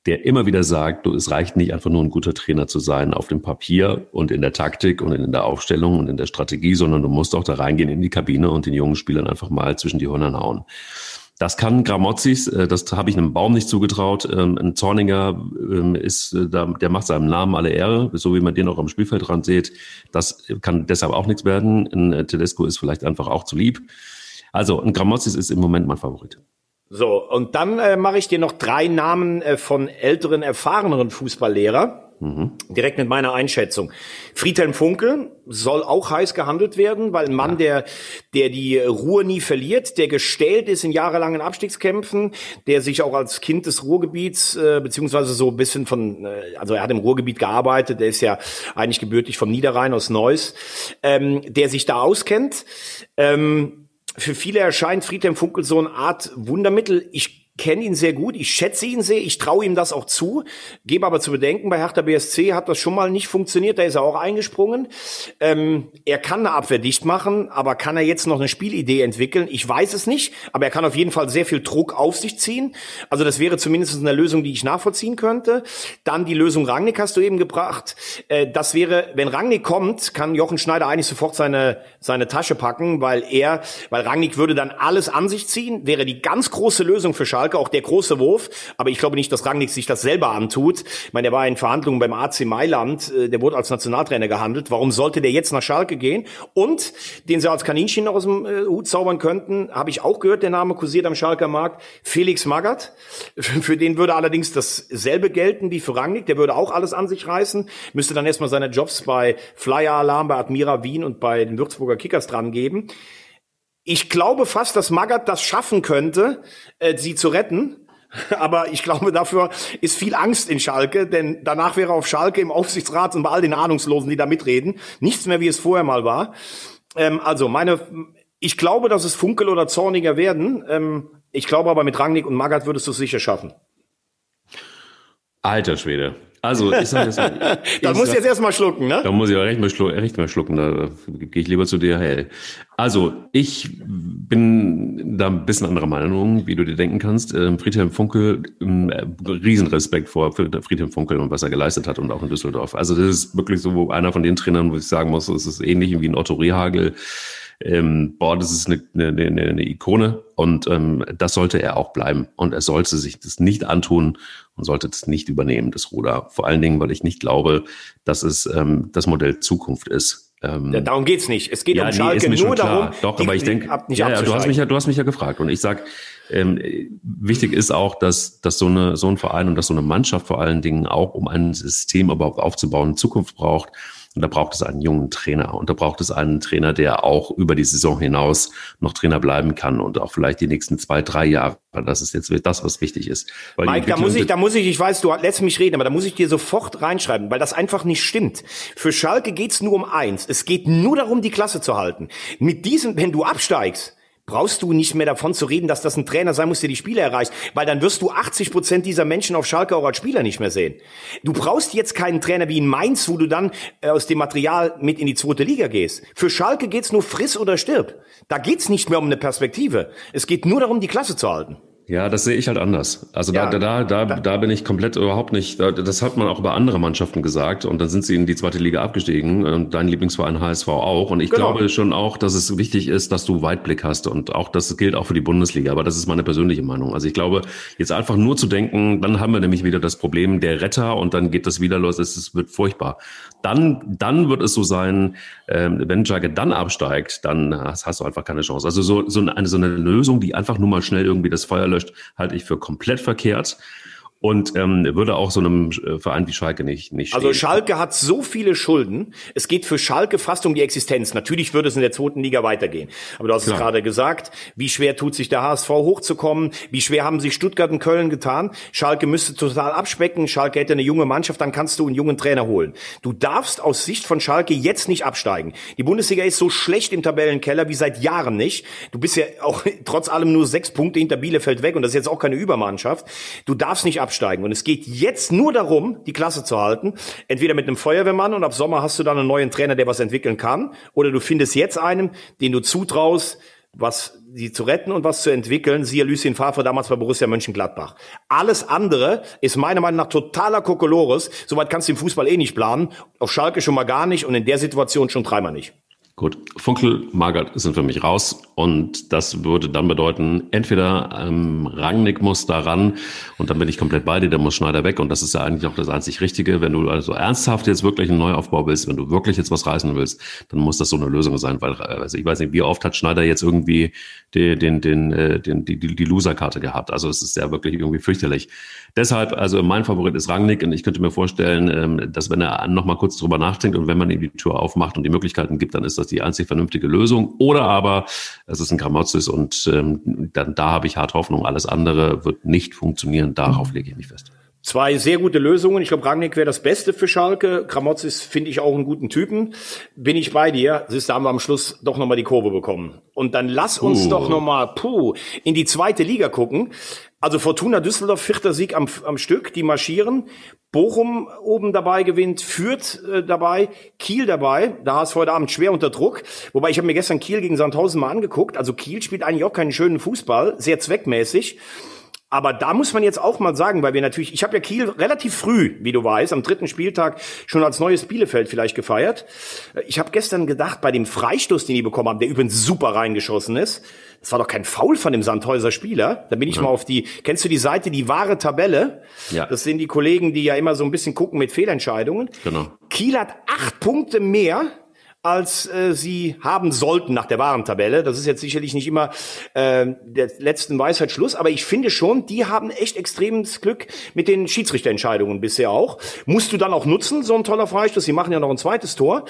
der immer wieder sagt, du, es reicht nicht einfach nur ein guter Trainer zu sein auf dem Papier und in der Taktik und in der Aufstellung und in der Strategie, sondern du musst auch da reingehen in die Kabine und den jungen Spielern einfach mal zwischen die Hörner hauen. Das kann Gramozis, äh, das habe ich einem Baum nicht zugetraut. Ähm, ein Zorninger ähm, ist, äh, der macht seinem Namen alle Ehre, so wie man den auch am Spielfeldrand sieht. Das kann deshalb auch nichts werden. Ein äh, Tedesco ist vielleicht einfach auch zu lieb. Also ein Gramozis ist im Moment mein Favorit. So, und dann äh, mache ich dir noch drei Namen äh, von älteren, erfahreneren Fußballlehrer. Mhm. Direkt mit meiner Einschätzung. Friedhelm Funke soll auch heiß gehandelt werden, weil ein Mann, ja. der, der die Ruhe nie verliert, der gestellt ist in jahrelangen Abstiegskämpfen, der sich auch als Kind des Ruhrgebiets, äh, beziehungsweise so ein bisschen von, äh, also er hat im Ruhrgebiet gearbeitet, der ist ja eigentlich gebürtig vom Niederrhein aus Neuss, ähm, der sich da auskennt. Ähm, für viele erscheint Friedhelm Funkel so eine Art Wundermittel. Ich kenne ihn sehr gut, ich schätze ihn sehr, ich traue ihm das auch zu, gebe aber zu bedenken, bei Hertha BSC hat das schon mal nicht funktioniert, da ist er auch eingesprungen. Ähm, er kann eine Abwehr dicht machen, aber kann er jetzt noch eine Spielidee entwickeln? Ich weiß es nicht, aber er kann auf jeden Fall sehr viel Druck auf sich ziehen. Also das wäre zumindest eine Lösung, die ich nachvollziehen könnte. Dann die Lösung Rangnick hast du eben gebracht. Äh, das wäre, wenn Rangnick kommt, kann Jochen Schneider eigentlich sofort seine, seine Tasche packen, weil er, weil Rangnick würde dann alles an sich ziehen, wäre die ganz große Lösung für Schalke, auch der große Wurf. Aber ich glaube nicht, dass Rangnick sich das selber antut. Ich meine, der war in Verhandlungen beim AC Mailand, äh, der wurde als Nationaltrainer gehandelt. Warum sollte der jetzt nach Schalke gehen? Und den sie als Kaninchen aus dem äh, Hut zaubern könnten, habe ich auch gehört, der Name kursiert am Schalker Markt, Felix Magath. Für den würde allerdings dasselbe gelten wie für Rangnick. Der würde auch alles an sich reißen, müsste dann erstmal seine Jobs bei Flyer Alarm, bei Admira Wien und bei den Würzburger Kickers dran geben. Ich glaube fast, dass Magath das schaffen könnte, äh, sie zu retten. Aber ich glaube, dafür ist viel Angst in Schalke, denn danach wäre auf Schalke im Aufsichtsrat und bei all den Ahnungslosen, die da mitreden, nichts mehr, wie es vorher mal war. Ähm, also meine, ich glaube, dass es Funkel oder Zorniger werden. Ähm, ich glaube aber mit Rangnick und Magath würdest du es sicher schaffen. Alter Schwede. Also, ich sage jetzt mal. da muss ich jetzt erstmal schlucken, ne? Da muss ich auch recht mal, schlucken, recht mal schlucken. Da gehe ich lieber zu dir. Hey. Also, ich bin da ein bisschen anderer Meinung, wie du dir denken kannst. Ähm, Friedhelm Funkel, ähm, Riesenrespekt vor Friedhelm Funkel und was er geleistet hat und auch in Düsseldorf. Also, das ist wirklich so einer von den Trainern, wo ich sagen muss, es ist ähnlich wie ein Otto Rehagel ähm, boah, das ist eine, eine, eine, eine Ikone und ähm, das sollte er auch bleiben. Und er sollte sich das nicht antun und sollte das nicht übernehmen, das Ruder. Vor allen Dingen, weil ich nicht glaube, dass es ähm, das Modell Zukunft ist. Ähm, ja, darum geht's nicht. Es geht ja, um Schalke nee, nur darum. Doch, aber ich denke, ja, ja, du hast mich ja, du hast mich ja gefragt und ich sag, ähm, wichtig ist auch, dass, dass so eine so ein Verein und dass so eine Mannschaft vor allen Dingen auch, um ein System überhaupt aufzubauen, Zukunft braucht und da braucht es einen jungen Trainer. Und da braucht es einen Trainer, der auch über die Saison hinaus noch Trainer bleiben kann und auch vielleicht die nächsten zwei, drei Jahre. Das ist jetzt das, was wichtig ist. Weil Mike, da muss ich, da muss ich, ich weiß, du lässt mich reden, aber da muss ich dir sofort reinschreiben, weil das einfach nicht stimmt. Für Schalke geht's nur um eins. Es geht nur darum, die Klasse zu halten. Mit diesem, wenn du absteigst, brauchst du nicht mehr davon zu reden, dass das ein Trainer sein muss, der die Spiele erreicht, weil dann wirst du 80 Prozent dieser Menschen auf Schalke auch als Spieler nicht mehr sehen. Du brauchst jetzt keinen Trainer wie in Mainz, wo du dann äh, aus dem Material mit in die zweite Liga gehst. Für Schalke geht's nur friss oder stirb. Da geht's nicht mehr um eine Perspektive. Es geht nur darum, die Klasse zu halten. Ja, das sehe ich halt anders. Also ja, da, da, da, da, da bin ich komplett überhaupt nicht. Das hat man auch über andere Mannschaften gesagt und dann sind sie in die zweite Liga abgestiegen und dein Lieblingsverein HSV auch. Und ich genau. glaube schon auch, dass es wichtig ist, dass du Weitblick hast und auch das gilt auch für die Bundesliga. Aber das ist meine persönliche Meinung. Also ich glaube, jetzt einfach nur zu denken, dann haben wir nämlich wieder das Problem der Retter und dann geht das wieder los. Es wird furchtbar. Dann, dann wird es so sein, ähm, wenn Jagge dann absteigt, dann hast, hast, du einfach keine Chance. Also so, so, eine, so eine Lösung, die einfach nur mal schnell irgendwie das Feuer löscht, halte ich für komplett verkehrt und ähm, würde auch so einem äh, Verein wie Schalke nicht, nicht also stehen. Also Schalke hat so viele Schulden. Es geht für Schalke fast um die Existenz. Natürlich würde es in der zweiten Liga weitergehen. Aber du hast Klar. es gerade gesagt, wie schwer tut sich der HSV hochzukommen? Wie schwer haben sich Stuttgart und Köln getan? Schalke müsste total abspecken. Schalke hätte eine junge Mannschaft, dann kannst du einen jungen Trainer holen. Du darfst aus Sicht von Schalke jetzt nicht absteigen. Die Bundesliga ist so schlecht im Tabellenkeller wie seit Jahren nicht. Du bist ja auch trotz allem nur sechs Punkte hinter Bielefeld weg und das ist jetzt auch keine Übermannschaft. Du darfst nicht absteigen absteigen. Und es geht jetzt nur darum, die Klasse zu halten. Entweder mit einem Feuerwehrmann und ab Sommer hast du dann einen neuen Trainer, der was entwickeln kann. Oder du findest jetzt einen, den du zutraust, was sie zu retten und was zu entwickeln. Siehe Lucien Favre damals bei Borussia Mönchengladbach. Alles andere ist meiner Meinung nach totaler Kokolores. Soweit kannst du im Fußball eh nicht planen. Auf Schalke schon mal gar nicht und in der Situation schon dreimal nicht. Gut, Funkel, Magath sind für mich raus und das würde dann bedeuten, entweder ähm, Rangnick muss da ran und dann bin ich komplett bei dir, der muss Schneider weg und das ist ja eigentlich auch das einzig Richtige. Wenn du also ernsthaft jetzt wirklich einen Neuaufbau willst, wenn du wirklich jetzt was reißen willst, dann muss das so eine Lösung sein, weil also ich weiß nicht, wie oft hat Schneider jetzt irgendwie den, den, den, äh, den, die, die, die Loserkarte gehabt. Also es ist ja wirklich irgendwie fürchterlich. Deshalb, also mein Favorit ist Rangnick und ich könnte mir vorstellen, ähm, dass wenn er nochmal kurz drüber nachdenkt und wenn man ihm die Tür aufmacht und die Möglichkeiten gibt, dann ist das die einzig vernünftige Lösung. Oder aber es ist ein Gramozis und ähm, dann da habe ich hart Hoffnung. Alles andere wird nicht funktionieren. Darauf lege ich mich fest. Zwei sehr gute Lösungen. Ich glaube, Rangnick wäre das Beste für Schalke. Kramotz ist, finde ich, auch einen guten Typen. Bin ich bei dir. Siehst da haben wir am Schluss doch nochmal die Kurve bekommen. Und dann lass uns uh. doch nochmal, puh, in die zweite Liga gucken. Also Fortuna Düsseldorf, vierter Sieg am, am Stück, die marschieren. Bochum oben dabei gewinnt, Fürth äh, dabei, Kiel dabei. Da ist heute Abend schwer unter Druck. Wobei ich habe mir gestern Kiel gegen Sandhausen mal angeguckt. Also Kiel spielt eigentlich auch keinen schönen Fußball, sehr zweckmäßig. Aber da muss man jetzt auch mal sagen, weil wir natürlich, ich habe ja Kiel relativ früh, wie du weißt, am dritten Spieltag schon als neues Bielefeld vielleicht gefeiert. Ich habe gestern gedacht, bei dem Freistoß, den die bekommen haben, der übrigens super reingeschossen ist, das war doch kein Foul von dem Sandhäuser Spieler. Da bin ich ja. mal auf die, kennst du die Seite, die wahre Tabelle? Ja. Das sind die Kollegen, die ja immer so ein bisschen gucken mit Fehlentscheidungen. Genau. Kiel hat acht Punkte mehr als äh, sie haben sollten nach der Warentabelle. Das ist jetzt sicherlich nicht immer äh, der letzten Weisheit Schluss, aber ich finde schon, die haben echt extremes Glück mit den Schiedsrichterentscheidungen bisher auch. Musst du dann auch nutzen, so ein toller Freistoß. Sie machen ja noch ein zweites Tor.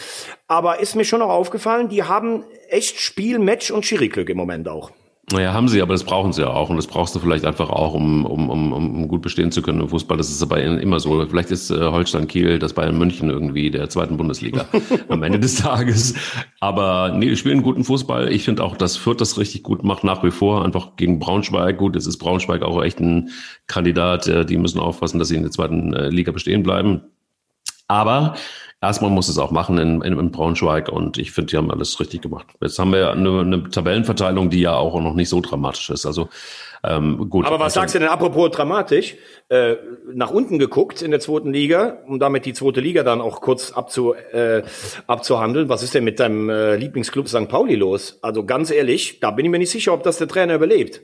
Aber ist mir schon noch aufgefallen, die haben echt Spiel, Match und Schiri-Glück im Moment auch. Naja, haben sie, aber das brauchen sie ja auch. Und das brauchst du vielleicht einfach auch, um, um, um, um gut bestehen zu können im Fußball. Das ist aber immer so. Vielleicht ist äh, Holstein Kiel das Bayern München irgendwie der zweiten Bundesliga am Ende des Tages. Aber nee, die spielen einen guten Fußball. Ich finde auch, dass Fürth das richtig gut macht, nach wie vor. Einfach gegen Braunschweig. Gut, es ist Braunschweig auch echt ein Kandidat. Äh, die müssen aufpassen, dass sie in der zweiten äh, Liga bestehen bleiben. Aber erstmal muss es auch machen in, in, in Braunschweig und ich finde, die haben alles richtig gemacht. Jetzt haben wir ja eine, eine Tabellenverteilung, die ja auch noch nicht so dramatisch ist. Also ähm, gut. Aber was also, sagst du denn apropos dramatisch? Äh, nach unten geguckt in der zweiten Liga, um damit die zweite Liga dann auch kurz abzu, äh, abzuhandeln. Was ist denn mit deinem äh, Lieblingsclub St. Pauli los? Also ganz ehrlich, da bin ich mir nicht sicher, ob das der Trainer überlebt.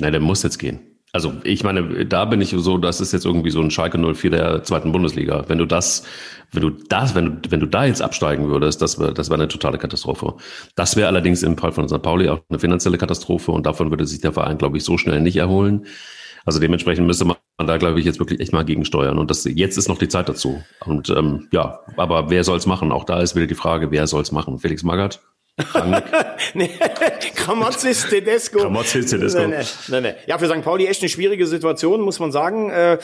Nein, der muss jetzt gehen. Also ich meine, da bin ich so, das ist jetzt irgendwie so ein Schalke 04 der zweiten Bundesliga. Wenn du das, wenn du das, wenn du, wenn du da jetzt absteigen würdest, das wäre das wäre eine totale Katastrophe. Das wäre allerdings im Fall von St. Pauli auch eine finanzielle Katastrophe und davon würde sich der Verein, glaube ich, so schnell nicht erholen. Also dementsprechend müsste man da, glaube ich, jetzt wirklich echt mal gegensteuern. Und das jetzt ist noch die Zeit dazu. Und ähm, ja, aber wer soll's machen? Auch da ist wieder die Frage, wer soll's machen? Felix Magath? nee, Kramotzis Tedesco. Kramotzis Tedesco. Nee, nee, nee, nee. Ja, für St. Pauli echt eine schwierige Situation, muss man sagen. Äh,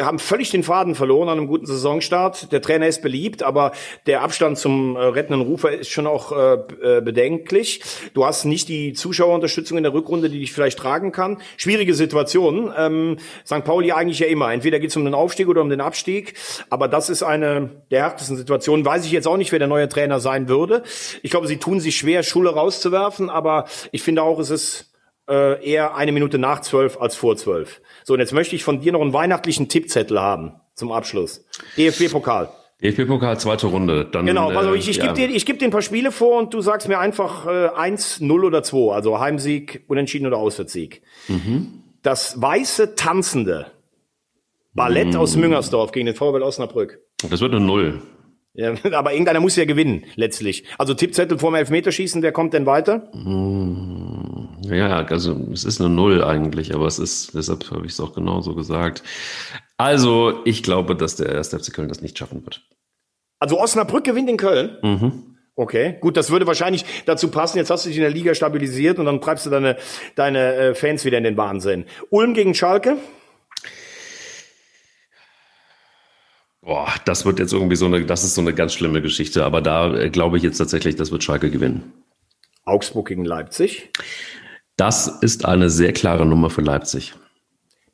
haben völlig den Faden verloren an einem guten Saisonstart. Der Trainer ist beliebt, aber der Abstand zum äh, rettenden Rufer ist schon auch äh, äh bedenklich. Du hast nicht die Zuschauerunterstützung in der Rückrunde, die dich vielleicht tragen kann. Schwierige Situation. Ähm, St. Pauli eigentlich ja immer. Entweder geht es um den Aufstieg oder um den Abstieg. Aber das ist eine der härtesten Situationen. Weiß ich jetzt auch nicht, wer der neue Trainer sein würde. Ich glaube, sie tun sich schwer, Schule rauszuwerfen, aber ich finde auch, es ist äh, eher eine Minute nach zwölf als vor zwölf. So, und jetzt möchte ich von dir noch einen weihnachtlichen Tippzettel haben zum Abschluss. DFB-Pokal. DFB-Pokal, zweite Runde. Dann, genau, also ich, ich ja. gebe dir, ich geb dir ein paar Spiele vor und du sagst mir einfach äh, eins, null oder zwei, also Heimsieg, Unentschieden oder Auswärtssieg. Mhm. Das weiße Tanzende. Ballett mhm. aus Müngersdorf gegen den VfL Osnabrück. Das wird eine Null. Ja, aber irgendeiner muss ja gewinnen, letztlich. Also Tippzettel vorm Elfmeterschießen, wer kommt denn weiter? Hm, ja, also es ist eine Null eigentlich, aber es ist, deshalb habe ich es auch genauso gesagt. Also, ich glaube, dass der erste FC Köln das nicht schaffen wird. Also Osnabrück gewinnt in Köln? Mhm. Okay, gut, das würde wahrscheinlich dazu passen. Jetzt hast du dich in der Liga stabilisiert und dann treibst du deine, deine äh, Fans wieder in den Wahnsinn. Ulm gegen Schalke? Boah, das wird jetzt irgendwie so eine, das ist so eine ganz schlimme Geschichte. Aber da äh, glaube ich jetzt tatsächlich, das wird Schalke gewinnen. Augsburg gegen Leipzig. Das ist eine sehr klare Nummer für Leipzig.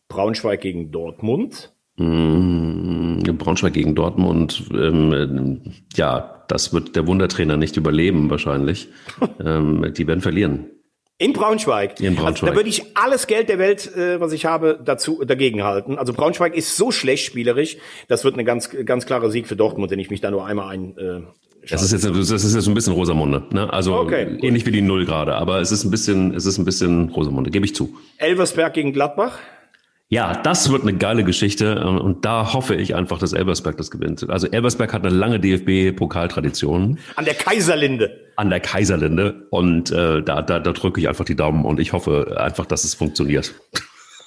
Braunschweig gegen Dortmund. Mmh, Braunschweig gegen Dortmund. Ähm, ja, das wird der Wundertrainer nicht überleben wahrscheinlich. ähm, die werden verlieren. In Braunschweig. In Braunschweig. Also, da würde ich alles Geld der Welt, äh, was ich habe, dazu dagegen halten. Also Braunschweig ist so schlecht spielerisch. Das wird eine ganz ganz klare Sieg für Dortmund, wenn ich mich da nur einmal ein. Äh, das ist jetzt das ist jetzt ein bisschen Rosamunde, ne? Also okay, ähnlich wie die Null gerade, aber es ist ein bisschen es ist ein bisschen Rosamunde, gebe ich zu. Elversberg gegen Gladbach. Ja, das wird eine geile Geschichte und da hoffe ich einfach, dass Elbersberg das gewinnt. Also Elbersberg hat eine lange DFB-Pokaltradition. An der Kaiserlinde. An der Kaiserlinde und äh, da, da, da drücke ich einfach die Daumen und ich hoffe einfach, dass es funktioniert.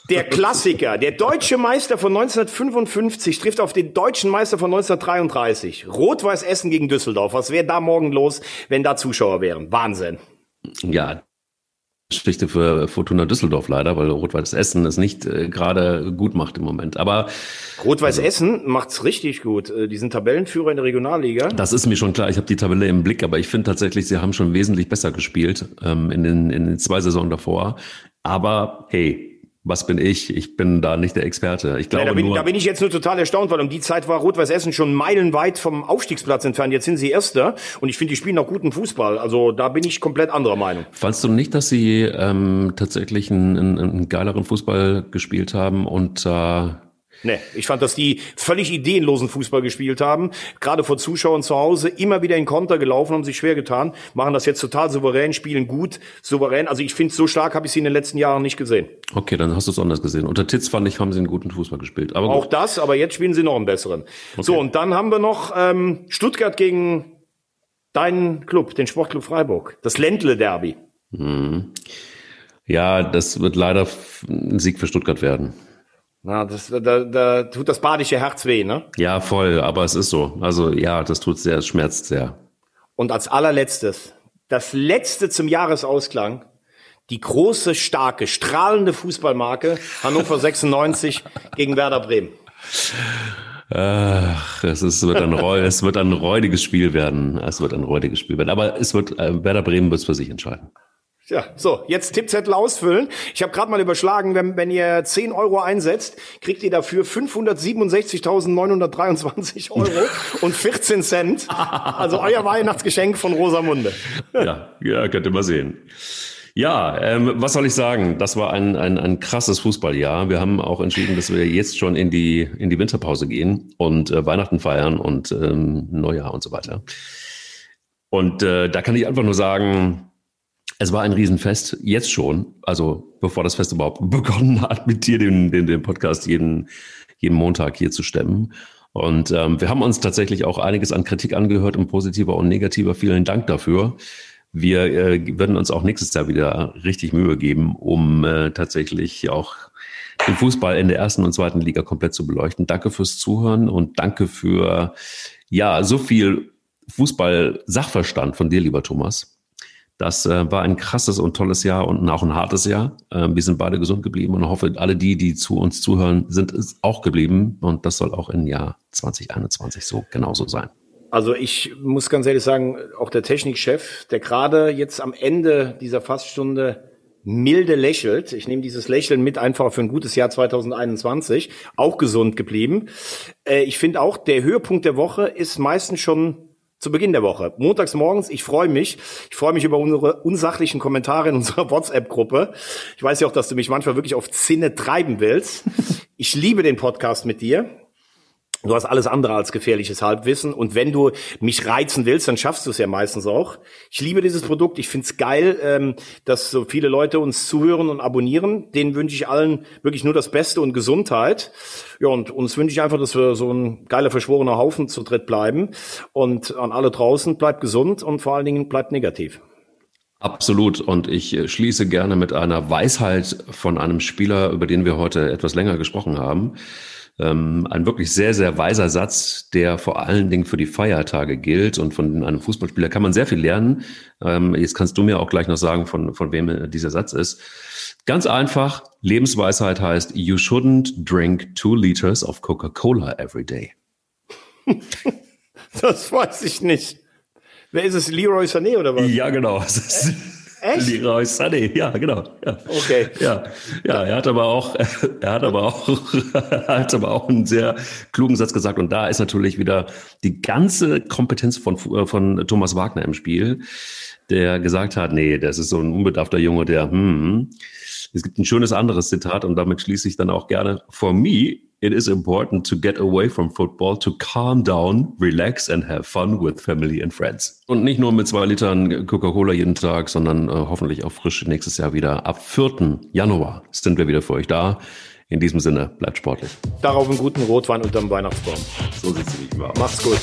Der Klassiker, der deutsche Meister von 1955 trifft auf den deutschen Meister von 1933. Rot-Weiß Essen gegen Düsseldorf. Was wäre da morgen los, wenn da Zuschauer wären? Wahnsinn. Ja, Geschichte für Fortuna Düsseldorf leider, weil Rot-Weiß Essen es nicht äh, gerade gut macht im Moment. Aber Rot-Weiß also, Essen macht's richtig gut. Äh, die sind Tabellenführer in der Regionalliga. Das ist mir schon klar. Ich habe die Tabelle im Blick, aber ich finde tatsächlich, sie haben schon wesentlich besser gespielt ähm, in, den, in den zwei Saisonen davor. Aber hey, was bin ich? Ich bin da nicht der Experte. Ich glaube Nein, da, bin, nur, da bin ich jetzt nur total erstaunt, weil um die Zeit war Rot-Weiß Essen schon meilenweit vom Aufstiegsplatz entfernt. Jetzt sind sie Erster und ich finde, die spielen noch guten Fußball. Also da bin ich komplett anderer Meinung. Fandst du nicht, dass sie ähm, tatsächlich einen, einen, einen geileren Fußball gespielt haben und äh, Nee, ich fand, dass die völlig ideenlosen Fußball gespielt haben, gerade vor Zuschauern zu Hause, immer wieder in Konter gelaufen, haben sich schwer getan, machen das jetzt total souverän, spielen gut, souverän. Also ich finde, so stark habe ich sie in den letzten Jahren nicht gesehen. Okay, dann hast du es anders gesehen. Unter Titz fand ich, haben sie einen guten Fußball gespielt. Aber Auch das, aber jetzt spielen sie noch einen besseren. Okay. So, und dann haben wir noch ähm, Stuttgart gegen deinen Club, den Sportclub Freiburg, das Ländle-Derby. Mhm. Ja, das wird leider ein Sieg für Stuttgart werden. Na, das, da, da tut das badische Herz weh, ne? Ja, voll, aber es ist so. Also ja, das tut sehr, es schmerzt sehr. Und als allerletztes, das letzte zum Jahresausklang, die große, starke, strahlende Fußballmarke Hannover 96 gegen Werder Bremen. Ach, es, ist, wird ein, es wird ein räudiges Spiel werden. Es wird ein räudiges Spiel werden. Aber es wird, äh, Werder Bremen wird es für sich entscheiden. Ja, so, jetzt Tippzettel ausfüllen. Ich habe gerade mal überschlagen, wenn, wenn ihr 10 Euro einsetzt, kriegt ihr dafür 567.923 Euro und 14 Cent. Also euer Weihnachtsgeschenk von Rosamunde. Ja, ja, könnt ihr mal sehen. Ja, ähm, was soll ich sagen? Das war ein, ein, ein krasses Fußballjahr. Wir haben auch entschieden, dass wir jetzt schon in die, in die Winterpause gehen und äh, Weihnachten feiern und ähm, Neujahr und so weiter. Und äh, da kann ich einfach nur sagen, es war ein Riesenfest, jetzt schon, also bevor das Fest überhaupt begonnen hat, mit dir den, den, den Podcast jeden, jeden Montag hier zu stemmen. Und ähm, wir haben uns tatsächlich auch einiges an Kritik angehört, in positiver und negativer. Vielen Dank dafür. Wir äh, werden uns auch nächstes Jahr wieder richtig Mühe geben, um äh, tatsächlich auch den Fußball in der ersten und zweiten Liga komplett zu beleuchten. Danke fürs Zuhören und danke für ja so viel Fußball-Sachverstand von dir, lieber Thomas. Das äh, war ein krasses und tolles Jahr und auch ein hartes Jahr. Äh, wir sind beide gesund geblieben und hoffe, alle die, die zu uns zuhören, sind es auch geblieben. Und das soll auch im Jahr 2021 so genauso sein. Also ich muss ganz ehrlich sagen, auch der Technikchef, der gerade jetzt am Ende dieser Faststunde milde lächelt. Ich nehme dieses Lächeln mit einfach für ein gutes Jahr 2021, auch gesund geblieben. Äh, ich finde auch, der Höhepunkt der Woche ist meistens schon zu Beginn der Woche. Montags morgens, ich freue mich. Ich freue mich über unsere unsachlichen Kommentare in unserer WhatsApp-Gruppe. Ich weiß ja auch, dass du mich manchmal wirklich auf Zinne treiben willst. Ich liebe den Podcast mit dir. Du hast alles andere als gefährliches Halbwissen. Und wenn du mich reizen willst, dann schaffst du es ja meistens auch. Ich liebe dieses Produkt. Ich find's geil, ähm, dass so viele Leute uns zuhören und abonnieren. Denen wünsche ich allen wirklich nur das Beste und Gesundheit. Ja, und uns wünsche ich einfach, dass wir so ein geiler, verschworener Haufen zu dritt bleiben. Und an alle draußen, bleibt gesund und vor allen Dingen bleibt negativ. Absolut. Und ich äh, schließe gerne mit einer Weisheit von einem Spieler, über den wir heute etwas länger gesprochen haben. Ähm, ein wirklich sehr, sehr weiser Satz, der vor allen Dingen für die Feiertage gilt. Und von einem Fußballspieler kann man sehr viel lernen. Ähm, jetzt kannst du mir auch gleich noch sagen, von, von wem dieser Satz ist. Ganz einfach, Lebensweisheit heißt, you shouldn't drink two liters of Coca-Cola every day. das weiß ich nicht. Wer ist es? Leroy Sané oder was? Ja, genau. Echt? Leroy Sané, ja, genau. Ja. Okay. Ja, ja, er hat aber auch, er hat aber auch, er hat aber auch einen sehr klugen Satz gesagt. Und da ist natürlich wieder die ganze Kompetenz von, von Thomas Wagner im Spiel, der gesagt hat, nee, das ist so ein unbedarfter Junge, der, hm, es gibt ein schönes anderes Zitat und damit schließe ich dann auch gerne. For me, it is important to get away from football, to calm down, relax and have fun with family and friends. Und nicht nur mit zwei Litern Coca-Cola jeden Tag, sondern äh, hoffentlich auch frisch nächstes Jahr wieder. Ab 4. Januar sind wir wieder für euch da. In diesem Sinne, bleibt sportlich. Darauf einen guten Rotwein unterm Weihnachtsbaum. So sieht's nämlich aus. Macht's gut.